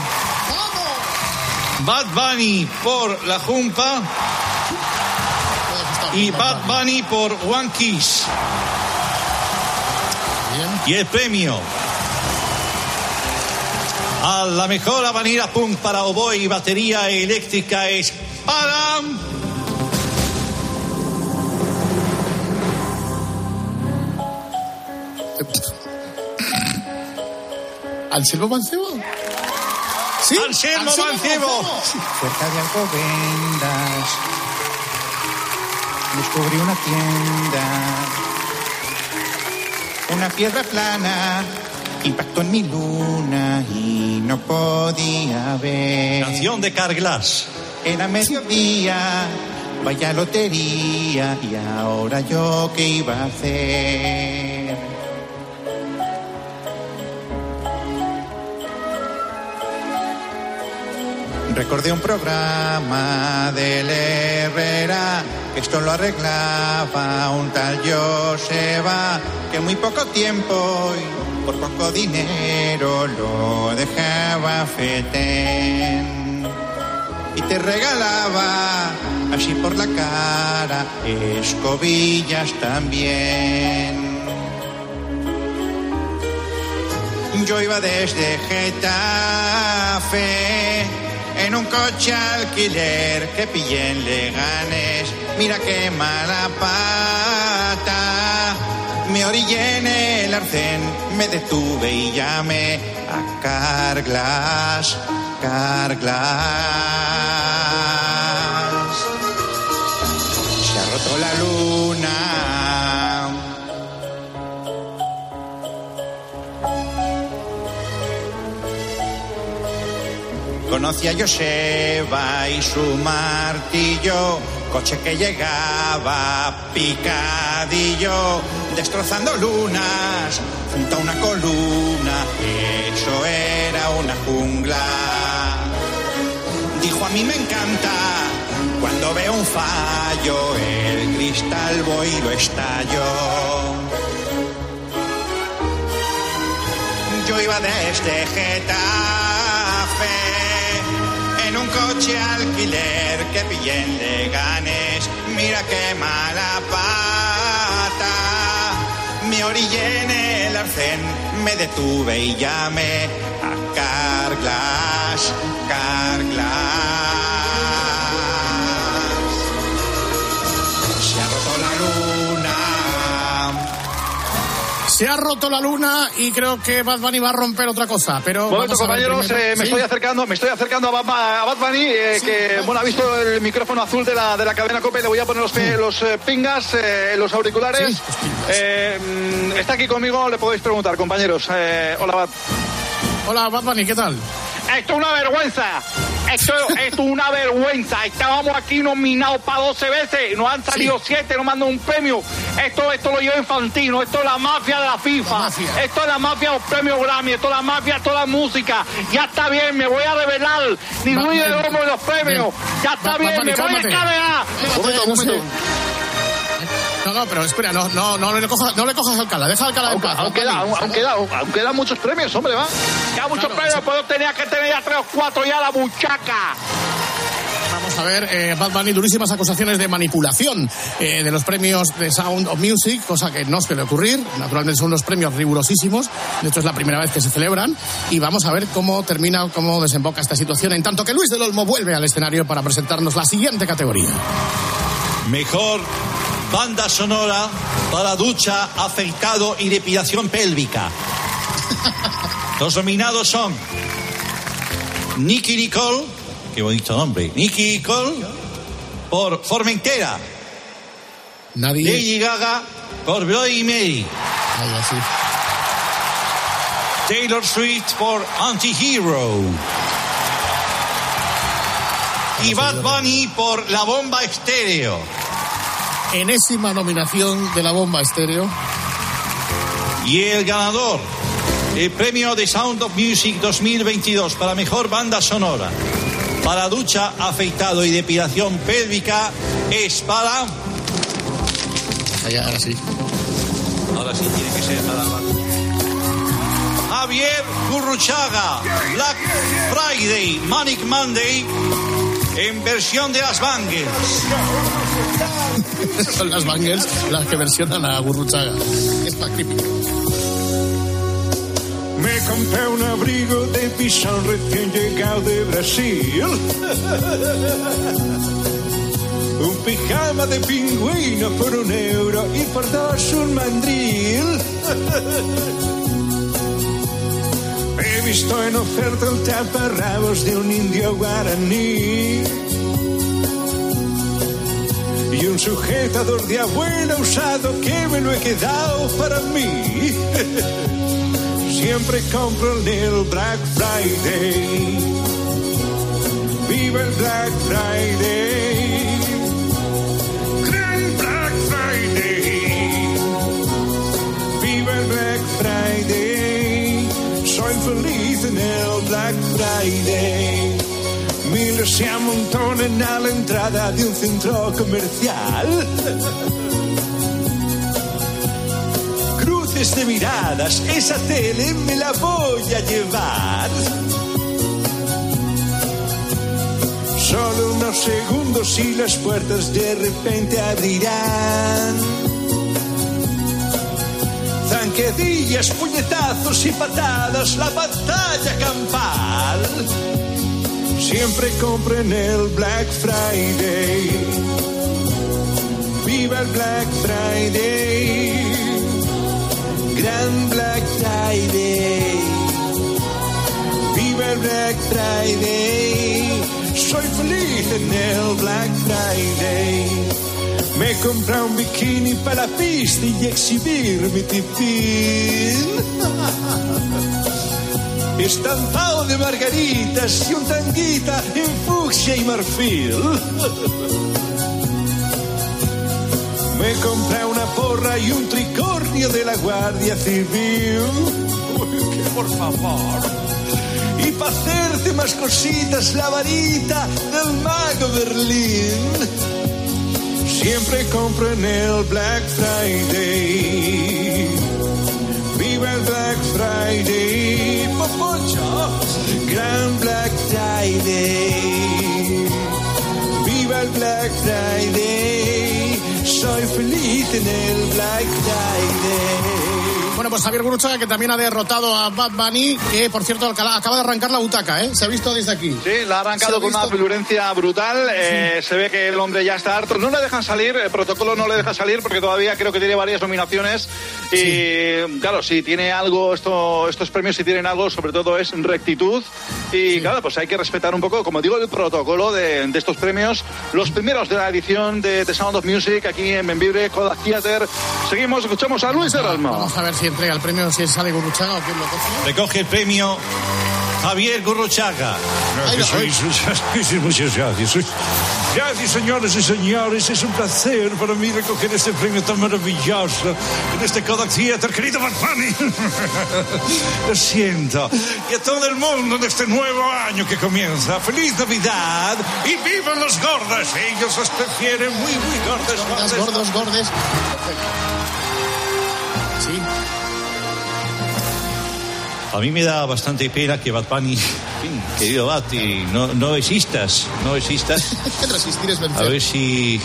Speaker 2: Bad Bunny por La Jumpa. Y Bad Bunny por One Kiss. Y el premio a la mejor habanera punk para oboe y batería eléctrica es para...
Speaker 4: ¿Anselmo Mancebo? Sí,
Speaker 2: Anselmo Mancebo.
Speaker 13: Cerca de Alcobendas descubrí una tienda Una piedra plana impactó en mi luna y no podía ver.
Speaker 2: Canción de Carglass.
Speaker 13: Era mediodía, vaya lotería, y ahora yo qué iba a hacer. Recordé un programa del Herrera esto lo arreglaba un tal Joseba que muy poco tiempo y por poco dinero lo dejaba fetén y te regalaba así por la cara escobillas también. Yo iba desde Getafe en un coche alquiler que pillé en Leganes. Mira qué mala pata. Me orillé en el arcén, me detuve y llamé a Carglass, Carglass. Conocí a Joseba y su martillo, coche que llegaba picadillo, destrozando lunas junto a una columna. Eso era una jungla. Dijo a mí me encanta cuando veo un fallo, el cristal voy lo estallo. Yo iba desde Getafe en un coche alquiler que pillé en Leganes. Mira qué mala pata. Me orillé en el arcén, me detuve y llamé a Carglass, Carglass. Se ha roto la luna
Speaker 4: y creo que Bad Bunny va a romper otra cosa. Pero
Speaker 5: Momento, compañeros, eh, me
Speaker 4: ¿Sí?
Speaker 5: estoy acercando, me estoy acercando a Bad, a Bad Bunny, eh, que bueno ha visto el micrófono azul de la, de la cadena Cope, le voy a poner los, pe- los eh, pingas, eh, los auriculares. Eh, mm, está aquí conmigo, le podéis preguntar, compañeros. Eh, hola, Bad.
Speaker 4: Hola, Bunny, ¿qué tal?
Speaker 18: Esto es una vergüenza. Esto, esto es una vergüenza. Estábamos aquí nominados para 12 veces y nos han salido 7, nos mandan un premio. Esto, esto lo lleva Infantino. Esto es la mafia de la FIFA. Esto es la mafia de los premios Grammy. Esto es la mafia de toda la música. Ya está bien, me voy a revelar. Ni Luis de. Lomo de los premios. Ya está
Speaker 4: Va-
Speaker 18: bien, me voy a
Speaker 4: cálmate.
Speaker 18: cargar.
Speaker 4: Momento, momento. No, no, pero espera, no, no, no, le, cojas, no le cojas Alcalá, deja Alcalá en paz.
Speaker 5: Queda, aún queda, aún quedan muchos premios, hombre, va.
Speaker 18: Ya muchos premios, pero tenía que tener ya tres o cuatro ya la muchaca.
Speaker 4: Vamos a ver, eh, Bad Bunny, durísimas acusaciones de manipulación eh, de los premios de Sound of Music, cosa que no suele ocurrir. Naturalmente son unos premios rigurosísimos. De hecho, es la primera vez que se celebran. Y vamos a ver cómo termina, cómo desemboca esta situación. En tanto que Luis del Olmo vuelve al escenario para presentarnos la siguiente categoría.
Speaker 2: Mejor banda sonora para ducha, afeitado y depilación pélvica. Los nominados son Nicky Nicole, qué bonito nombre, Nicky Nicole por Formentera.
Speaker 4: Nadie.
Speaker 2: Lady Gaga por Bloody Mary. Taylor Swift por Anti-Hero. Y Bad Bunny por La Bomba Estéreo.
Speaker 4: Enésima nominación de la bomba estéreo.
Speaker 2: Y el ganador, el premio de Sound of Music 2022 para mejor banda sonora, para ducha, afeitado y depilación pélvica, es para.
Speaker 4: ahora sí.
Speaker 2: Ahora sí tiene que ser para. Javier Curruchaga, Black Friday, Manic Monday, en versión de las Bangles.
Speaker 4: Son las Bangles las que versionan a Gurruchaga. Es magnífico.
Speaker 12: Me compré un abrigo de pisón recién llegado de Brasil. Un pijama de pingüino por un euro y por dos un mandril. Visto en oferta el taparrabos de un indio guaraní.
Speaker 14: y un sujetador de abuela usado que me lo he quedado para mí. Siempre compro en el Black Friday. Viva el Black Friday. Black Friday. Miles se amontonan a la entrada de un centro comercial. Cruces de miradas, esa tele me la voy a llevar. Solo unos segundos y las puertas de repente abrirán. Zanquedillas, puñetazos y patadas, la batalla campal. Siempre compro en el Black Friday. Viva el Black Friday. Gran Black Friday. Viva el Black Friday. Soy feliz en el Black Friday. Me compra un bikini para la pista y exhibir mi tipín. Estampado de margaritas y un tanguita en fucsia y marfil. Me compré una porra y un tricornio de la Guardia Civil. Por favor. Y para hacerte más cositas, la varita del mago Berlín. Siempre compro en el Black Friday. Viva el Black Friday, Popocho. Gran Black Friday. Viva el Black Friday. Soy feliz en el Black Friday.
Speaker 4: Bueno, pues Javier Guruchaga, que también ha derrotado a Bad Bunny, que por cierto acaba de arrancar la butaca, ¿eh? Se ha visto desde aquí.
Speaker 5: Sí, la ha arrancado
Speaker 4: ha
Speaker 5: con una
Speaker 4: visto.
Speaker 5: virulencia brutal. eh, se ve que el hombre ya está harto. No le dejan salir, el protocolo no le deja salir porque todavía creo que tiene varias nominaciones. Y claro, si tiene algo, esto, estos premios, si tienen algo, sobre todo es rectitud. Y claro, pues hay que respetar un poco, como digo, el protocolo de, de estos premios. Los primeros de la edición de The Sound of Music aquí en Benvibre, Kodak Theater. Seguimos, escuchamos a Luis Eralmo.
Speaker 4: Vamos a ver si entrega el premio, si sale Guruchaga o quién lo coge.
Speaker 2: Recoge el premio Javier Gurruchaga.
Speaker 14: Muchas gracias. Gracias, señoras y señores. Es un placer para mí recoger este premio tan maravilloso en este Kodak Theater, querido Bunny. Lo siento. Y a todo el mundo en este nuevo año que comienza. ¡Feliz Navidad! ¡Y vivan los gordas! Ellos los prefieren muy, muy gordas.
Speaker 4: Gordas, gordos, gordes. Sí.
Speaker 2: A mí me da bastante pena que Bad Bunny, en fin, querido Bati, no, no existas, no existas.
Speaker 4: Resistir es
Speaker 2: A
Speaker 4: vencer.
Speaker 2: ver si,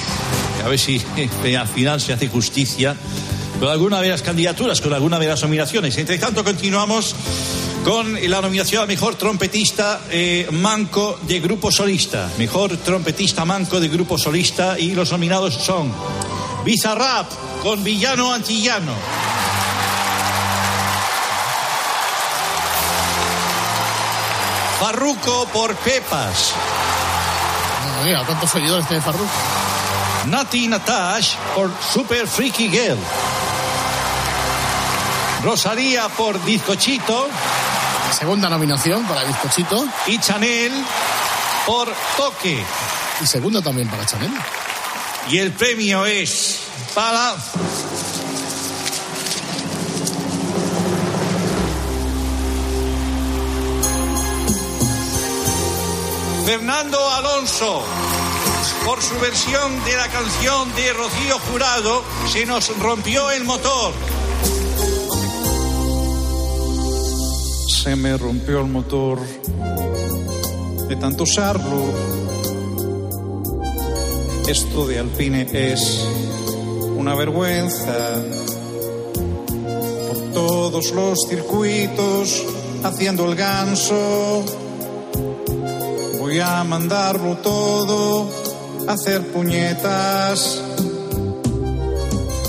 Speaker 2: a ver si al final se hace justicia con alguna de las candidaturas, con alguna de las nominaciones. Entre tanto, continuamos con la nominación a mejor trompetista eh, manco de grupo solista. Mejor trompetista manco de grupo solista y los nominados son Bizarrap con Villano Antillano. Farruco por Pepas.
Speaker 4: Madre mía, ¿cuántos seguidores tiene Farruk?
Speaker 2: Nati Natash por Super Freaky Girl. Rosalía por Bizcochito.
Speaker 4: Segunda nominación para Bizcochito.
Speaker 2: Y Chanel por Toque.
Speaker 4: Y segundo también para Chanel.
Speaker 2: Y el premio es para. Fernando Alonso, por su versión de la canción de Rocío Jurado, se nos rompió el motor.
Speaker 13: Se me rompió el motor de tanto usarlo. Esto de Alpine es una vergüenza. Por todos los circuitos haciendo el ganso. Voy a mandarlo todo hacer puñetas.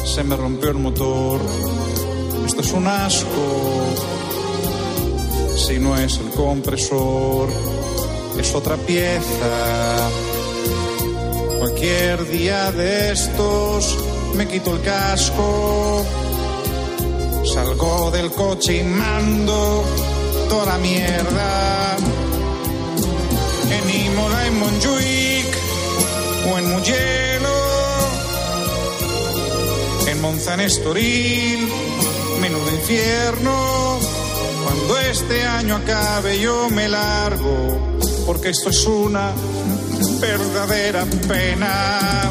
Speaker 13: Se me rompió el motor. Esto es un asco. Si no es el compresor, es otra pieza. Cualquier día de estos me quito el casco, salgo del coche y mando toda la mierda. En Imola, en Montjuic o en Mugello, en Monza, en Estoril, menudo infierno. Cuando este año acabe yo me largo, porque esto es una verdadera pena.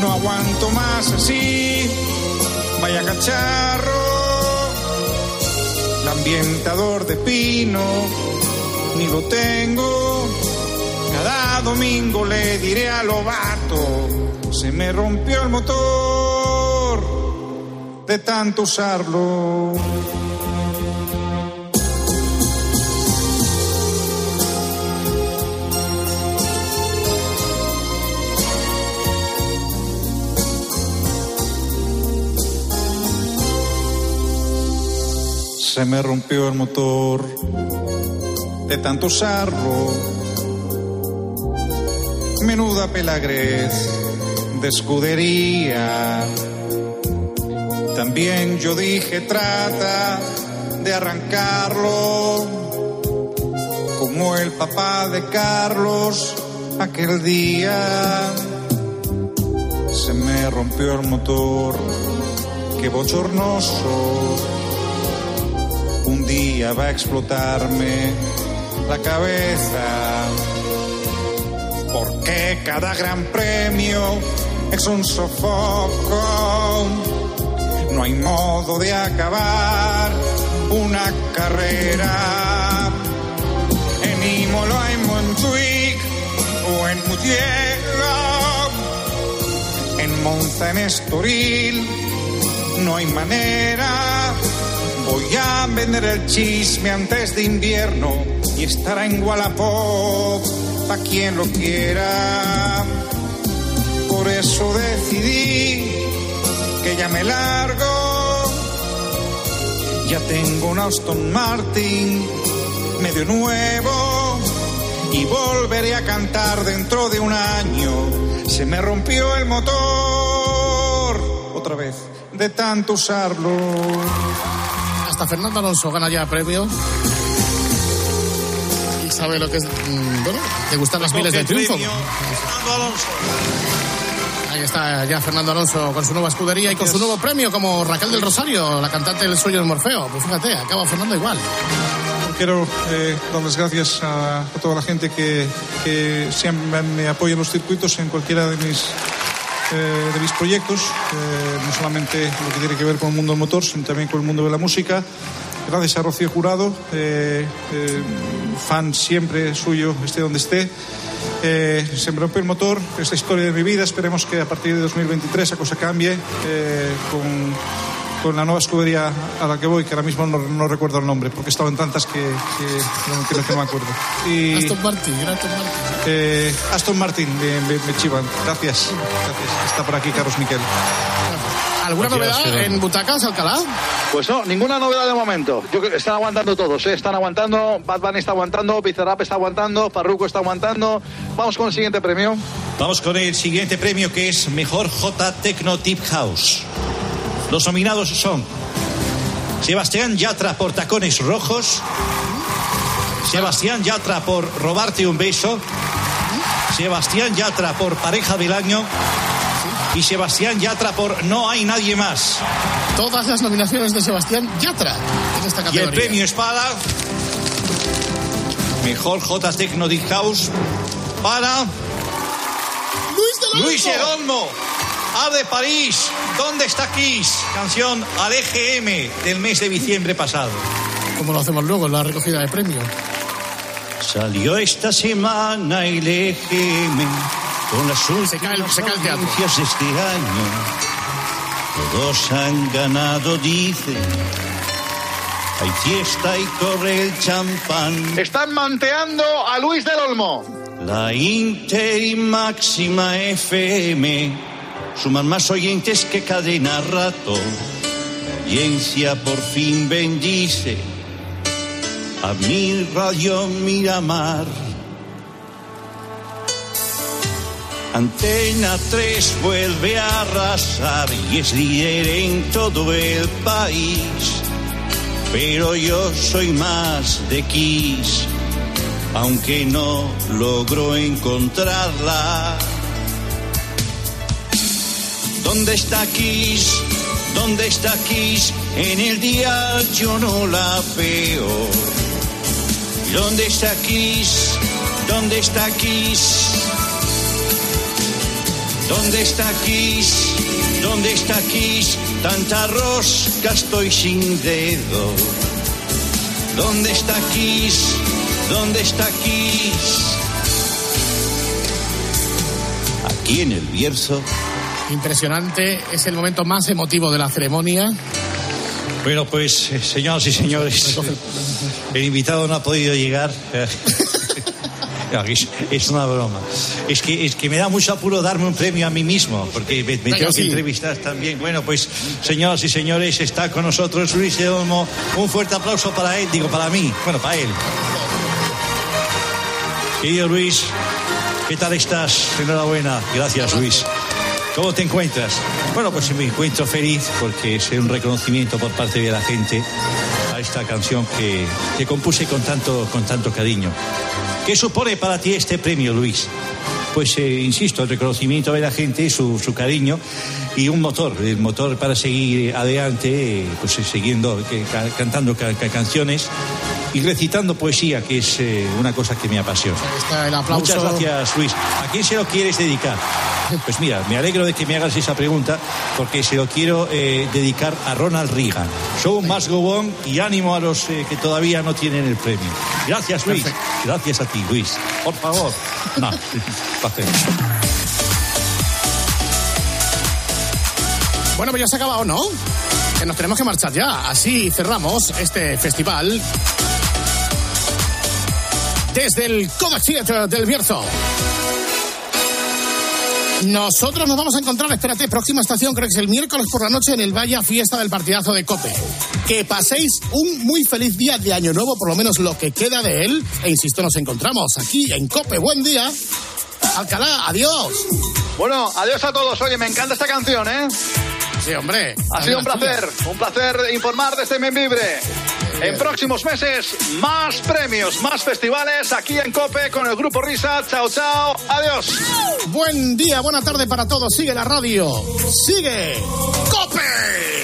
Speaker 13: No aguanto más así, vaya cacharro, el ambientador de pino, ni lo tengo. Domingo le diré a Lobato, se me rompió el motor de tanto usarlo. Se me rompió el motor de tanto usarlo. Menuda pelagrez de escudería. También yo dije trata de arrancarlo. Como el papá de Carlos aquel día. Se me rompió el motor. Qué bochornoso un día va a explotarme la cabeza. Porque cada gran premio es un sofoco. No hay modo de acabar una carrera. En Imola, en Montjuic o en Mugello. En Monza, en Estoril. No hay manera Voy a vender el chisme antes de invierno y estará en Wallapop pa' quien lo quiera. Por eso decidí que ya me largo. Ya tengo un Aston Martin medio nuevo y volveré a cantar dentro de un año. Se me rompió el motor otra vez de tanto usarlo.
Speaker 4: Hasta Fernando Alonso gana ya premio. Sabe lo que es, mm, bueno, degustar las miles de triunfo. Ahí está ya Fernando Alonso con su nueva escudería y con su nuevo premio como Raquel del Rosario, la cantante del sueño de Morfeo. Pues fíjate, acaba Fernando igual.
Speaker 14: Quiero eh, darles gracias a, a toda la gente que, que siempre me apoya en los circuitos en cualquiera de mis eh, de mis proyectos, eh, no solamente lo que tiene que ver con el mundo del motor, sino también con el mundo de la música. Gracias a Rocío Jurado, eh, eh, fan siempre suyo, esté donde esté. Eh, se me rompió el motor, es la historia de mi vida. Esperemos que a partir de 2023 la cosa cambie eh, con, con la nueva escudería a la que voy, que ahora mismo no, no recuerdo el nombre, porque he estado en tantas que, que, no, que no- me acuerdo. Y,
Speaker 4: Aston Martin, Aston Martin.
Speaker 14: Aston Martin, me, me- me chivan. Gracias. Gracias. Está por aquí Carlos Miquel.
Speaker 4: ¿Alguna novedad en Butacas, Alcalá?
Speaker 5: Pues no, ninguna novedad de momento. Yo están aguantando todos, ¿eh? están aguantando. Bad Bunny está aguantando, Bizarrap está aguantando, Farruko está aguantando. Vamos con el siguiente premio.
Speaker 2: Vamos con el siguiente premio que es Mejor J Techno Tip House. Los nominados son Sebastián Yatra por Tacones Rojos, Sebastián Yatra por Robarte un beso, Sebastián Yatra por Pareja del Año y Sebastián Yatra por No hay nadie más.
Speaker 4: Todas las nominaciones de Sebastián Yatra en esta
Speaker 2: Y
Speaker 4: categoría.
Speaker 2: el premio es para Mejor J Techno Deep House para Luis del Olmo. Ar de París, ¿dónde está Kiss? Canción al EGM del mes de diciembre pasado.
Speaker 4: Como lo hacemos luego en la recogida de premio.
Speaker 2: Salió esta semana el EGM con las últimas
Speaker 4: se cae el teatro.
Speaker 2: audiencias de este año. Todos han ganado, dice. Hay fiesta y corre el champán.
Speaker 5: Están manteando a Luis del Olmo.
Speaker 2: La Inter y Máxima FM suman más oyentes que cadena rato. Ciencia por fin bendice a mi radio Miramar. Antena 3 vuelve a arrasar y es líder en todo el país. Pero yo soy más de Kiss, aunque no logro encontrarla. ¿Dónde está Kiss? ¿Dónde está Kiss? En el día yo no la veo. ¿Dónde está Kiss? ¿Dónde está Kiss? ¿Dónde está Kiss? ¿Dónde está Kiss? Tanta rosca estoy sin dedo. ¿Dónde está Kiss? ¿Dónde está Kiss? Aquí en el Bierzo.
Speaker 4: Impresionante, es el momento más emotivo de la ceremonia.
Speaker 2: Bueno, pues, eh, señoras y señores, el invitado no ha podido llegar. Es, es una broma. Es que, es que me da mucho apuro darme un premio a mí mismo, porque me, me tengo que entrevistar también. Bueno, pues, señoras y señores, está con nosotros Luis Olmo. Un fuerte aplauso para él, digo, para mí. Bueno, para él. Querido Luis, ¿qué tal estás? Enhorabuena. Gracias, Luis. ¿Cómo te encuentras? Bueno, pues me encuentro feliz porque es un reconocimiento por parte de la gente a esta canción que, que compuse con tanto, con tanto cariño. ¿Qué supone para ti este premio, Luis? Pues, eh, insisto, el reconocimiento de la gente, su, su cariño y un motor, el motor para seguir adelante, eh, pues eh, siguiendo, cantando ca- ca- canciones y recitando poesía, que es eh, una cosa que me apasiona.
Speaker 4: Está el aplauso.
Speaker 2: Muchas gracias, Luis. ¿A quién se lo quieres dedicar? Pues mira, me alegro de que me hagas esa pregunta porque se lo quiero eh, dedicar a Ronald Reagan. Show más gobón y ánimo a los eh, que todavía no tienen el premio. Gracias, Luis. Gracias a ti, Luis. Por favor. No.
Speaker 4: Bueno, pues ya se ha acabado, ¿no? Que nos tenemos que marchar ya. Así cerramos este festival. Desde el Kodak Theatre del Bierzo. Nosotros nos vamos a encontrar, espérate, próxima estación, creo que es el miércoles por la noche en el Vaya Fiesta del Partidazo de Cope. Que paséis un muy feliz día de Año Nuevo, por lo menos lo que queda de él. E insisto, nos encontramos aquí en Cope. Buen día. Alcalá, adiós.
Speaker 5: Bueno, adiós a todos. Oye, me encanta esta canción, ¿eh?
Speaker 4: Sí, hombre.
Speaker 5: Ha sido un placer, un placer informar desde Membibre. En próximos meses, más premios, más festivales aquí en COPE con el Grupo Risa. Chao, chao. Adiós.
Speaker 4: Buen día, buena tarde para todos. Sigue la radio. Sigue Cope.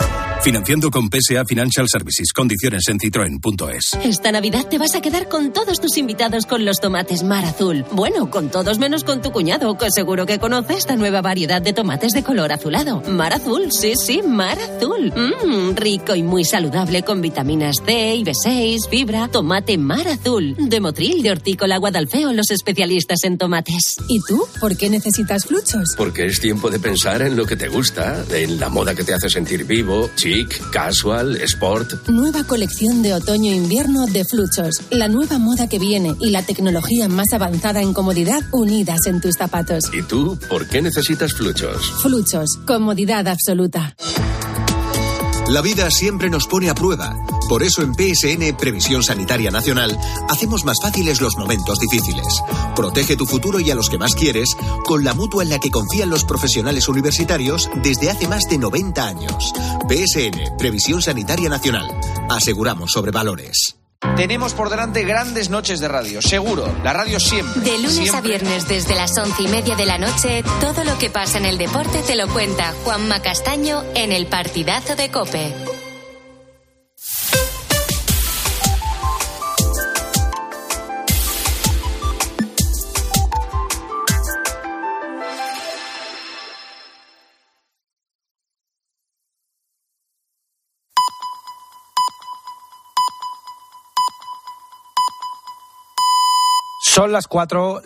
Speaker 19: Financiando con PSA Financial Services. Condiciones en citroen.es.
Speaker 20: Esta Navidad te vas a quedar con todos tus invitados con los tomates Mar Azul. Bueno, con todos menos con tu cuñado, que seguro que conoce esta nueva variedad de tomates de color azulado. Mar Azul, sí, sí, Mar Azul. Mmm, rico y muy saludable con vitaminas C y B6, fibra. Tomate Mar Azul. De Motril, de Hortícola Guadalfeo, los especialistas en tomates.
Speaker 21: ¿Y tú? ¿Por qué necesitas fluchos?
Speaker 22: Porque es tiempo de pensar en lo que te gusta, en la moda que te hace sentir vivo, chic, casual, sport.
Speaker 21: Nueva colección de otoño-invierno de Fluchos. La nueva moda que viene y la tecnología más avanzada en comodidad unidas en tus zapatos.
Speaker 22: ¿Y tú por qué necesitas fluchos?
Speaker 21: Fluchos. Comodidad absoluta.
Speaker 23: La vida siempre nos pone a prueba. Por eso en PSN Previsión Sanitaria Nacional hacemos más fáciles los momentos difíciles. Protege tu futuro y a los que más quieres con la mutua en la que confían los profesionales universitarios desde hace más de 90 años. PSN Previsión Sanitaria Nacional. Aseguramos sobre valores.
Speaker 6: Tenemos por delante grandes noches de radio, seguro. La radio siempre.
Speaker 1: De lunes
Speaker 6: siempre.
Speaker 1: a viernes desde las once y media de la noche, todo lo que pasa en el deporte te lo cuenta Juanma Castaño en el partidazo de Cope.
Speaker 8: Son las cuatro, las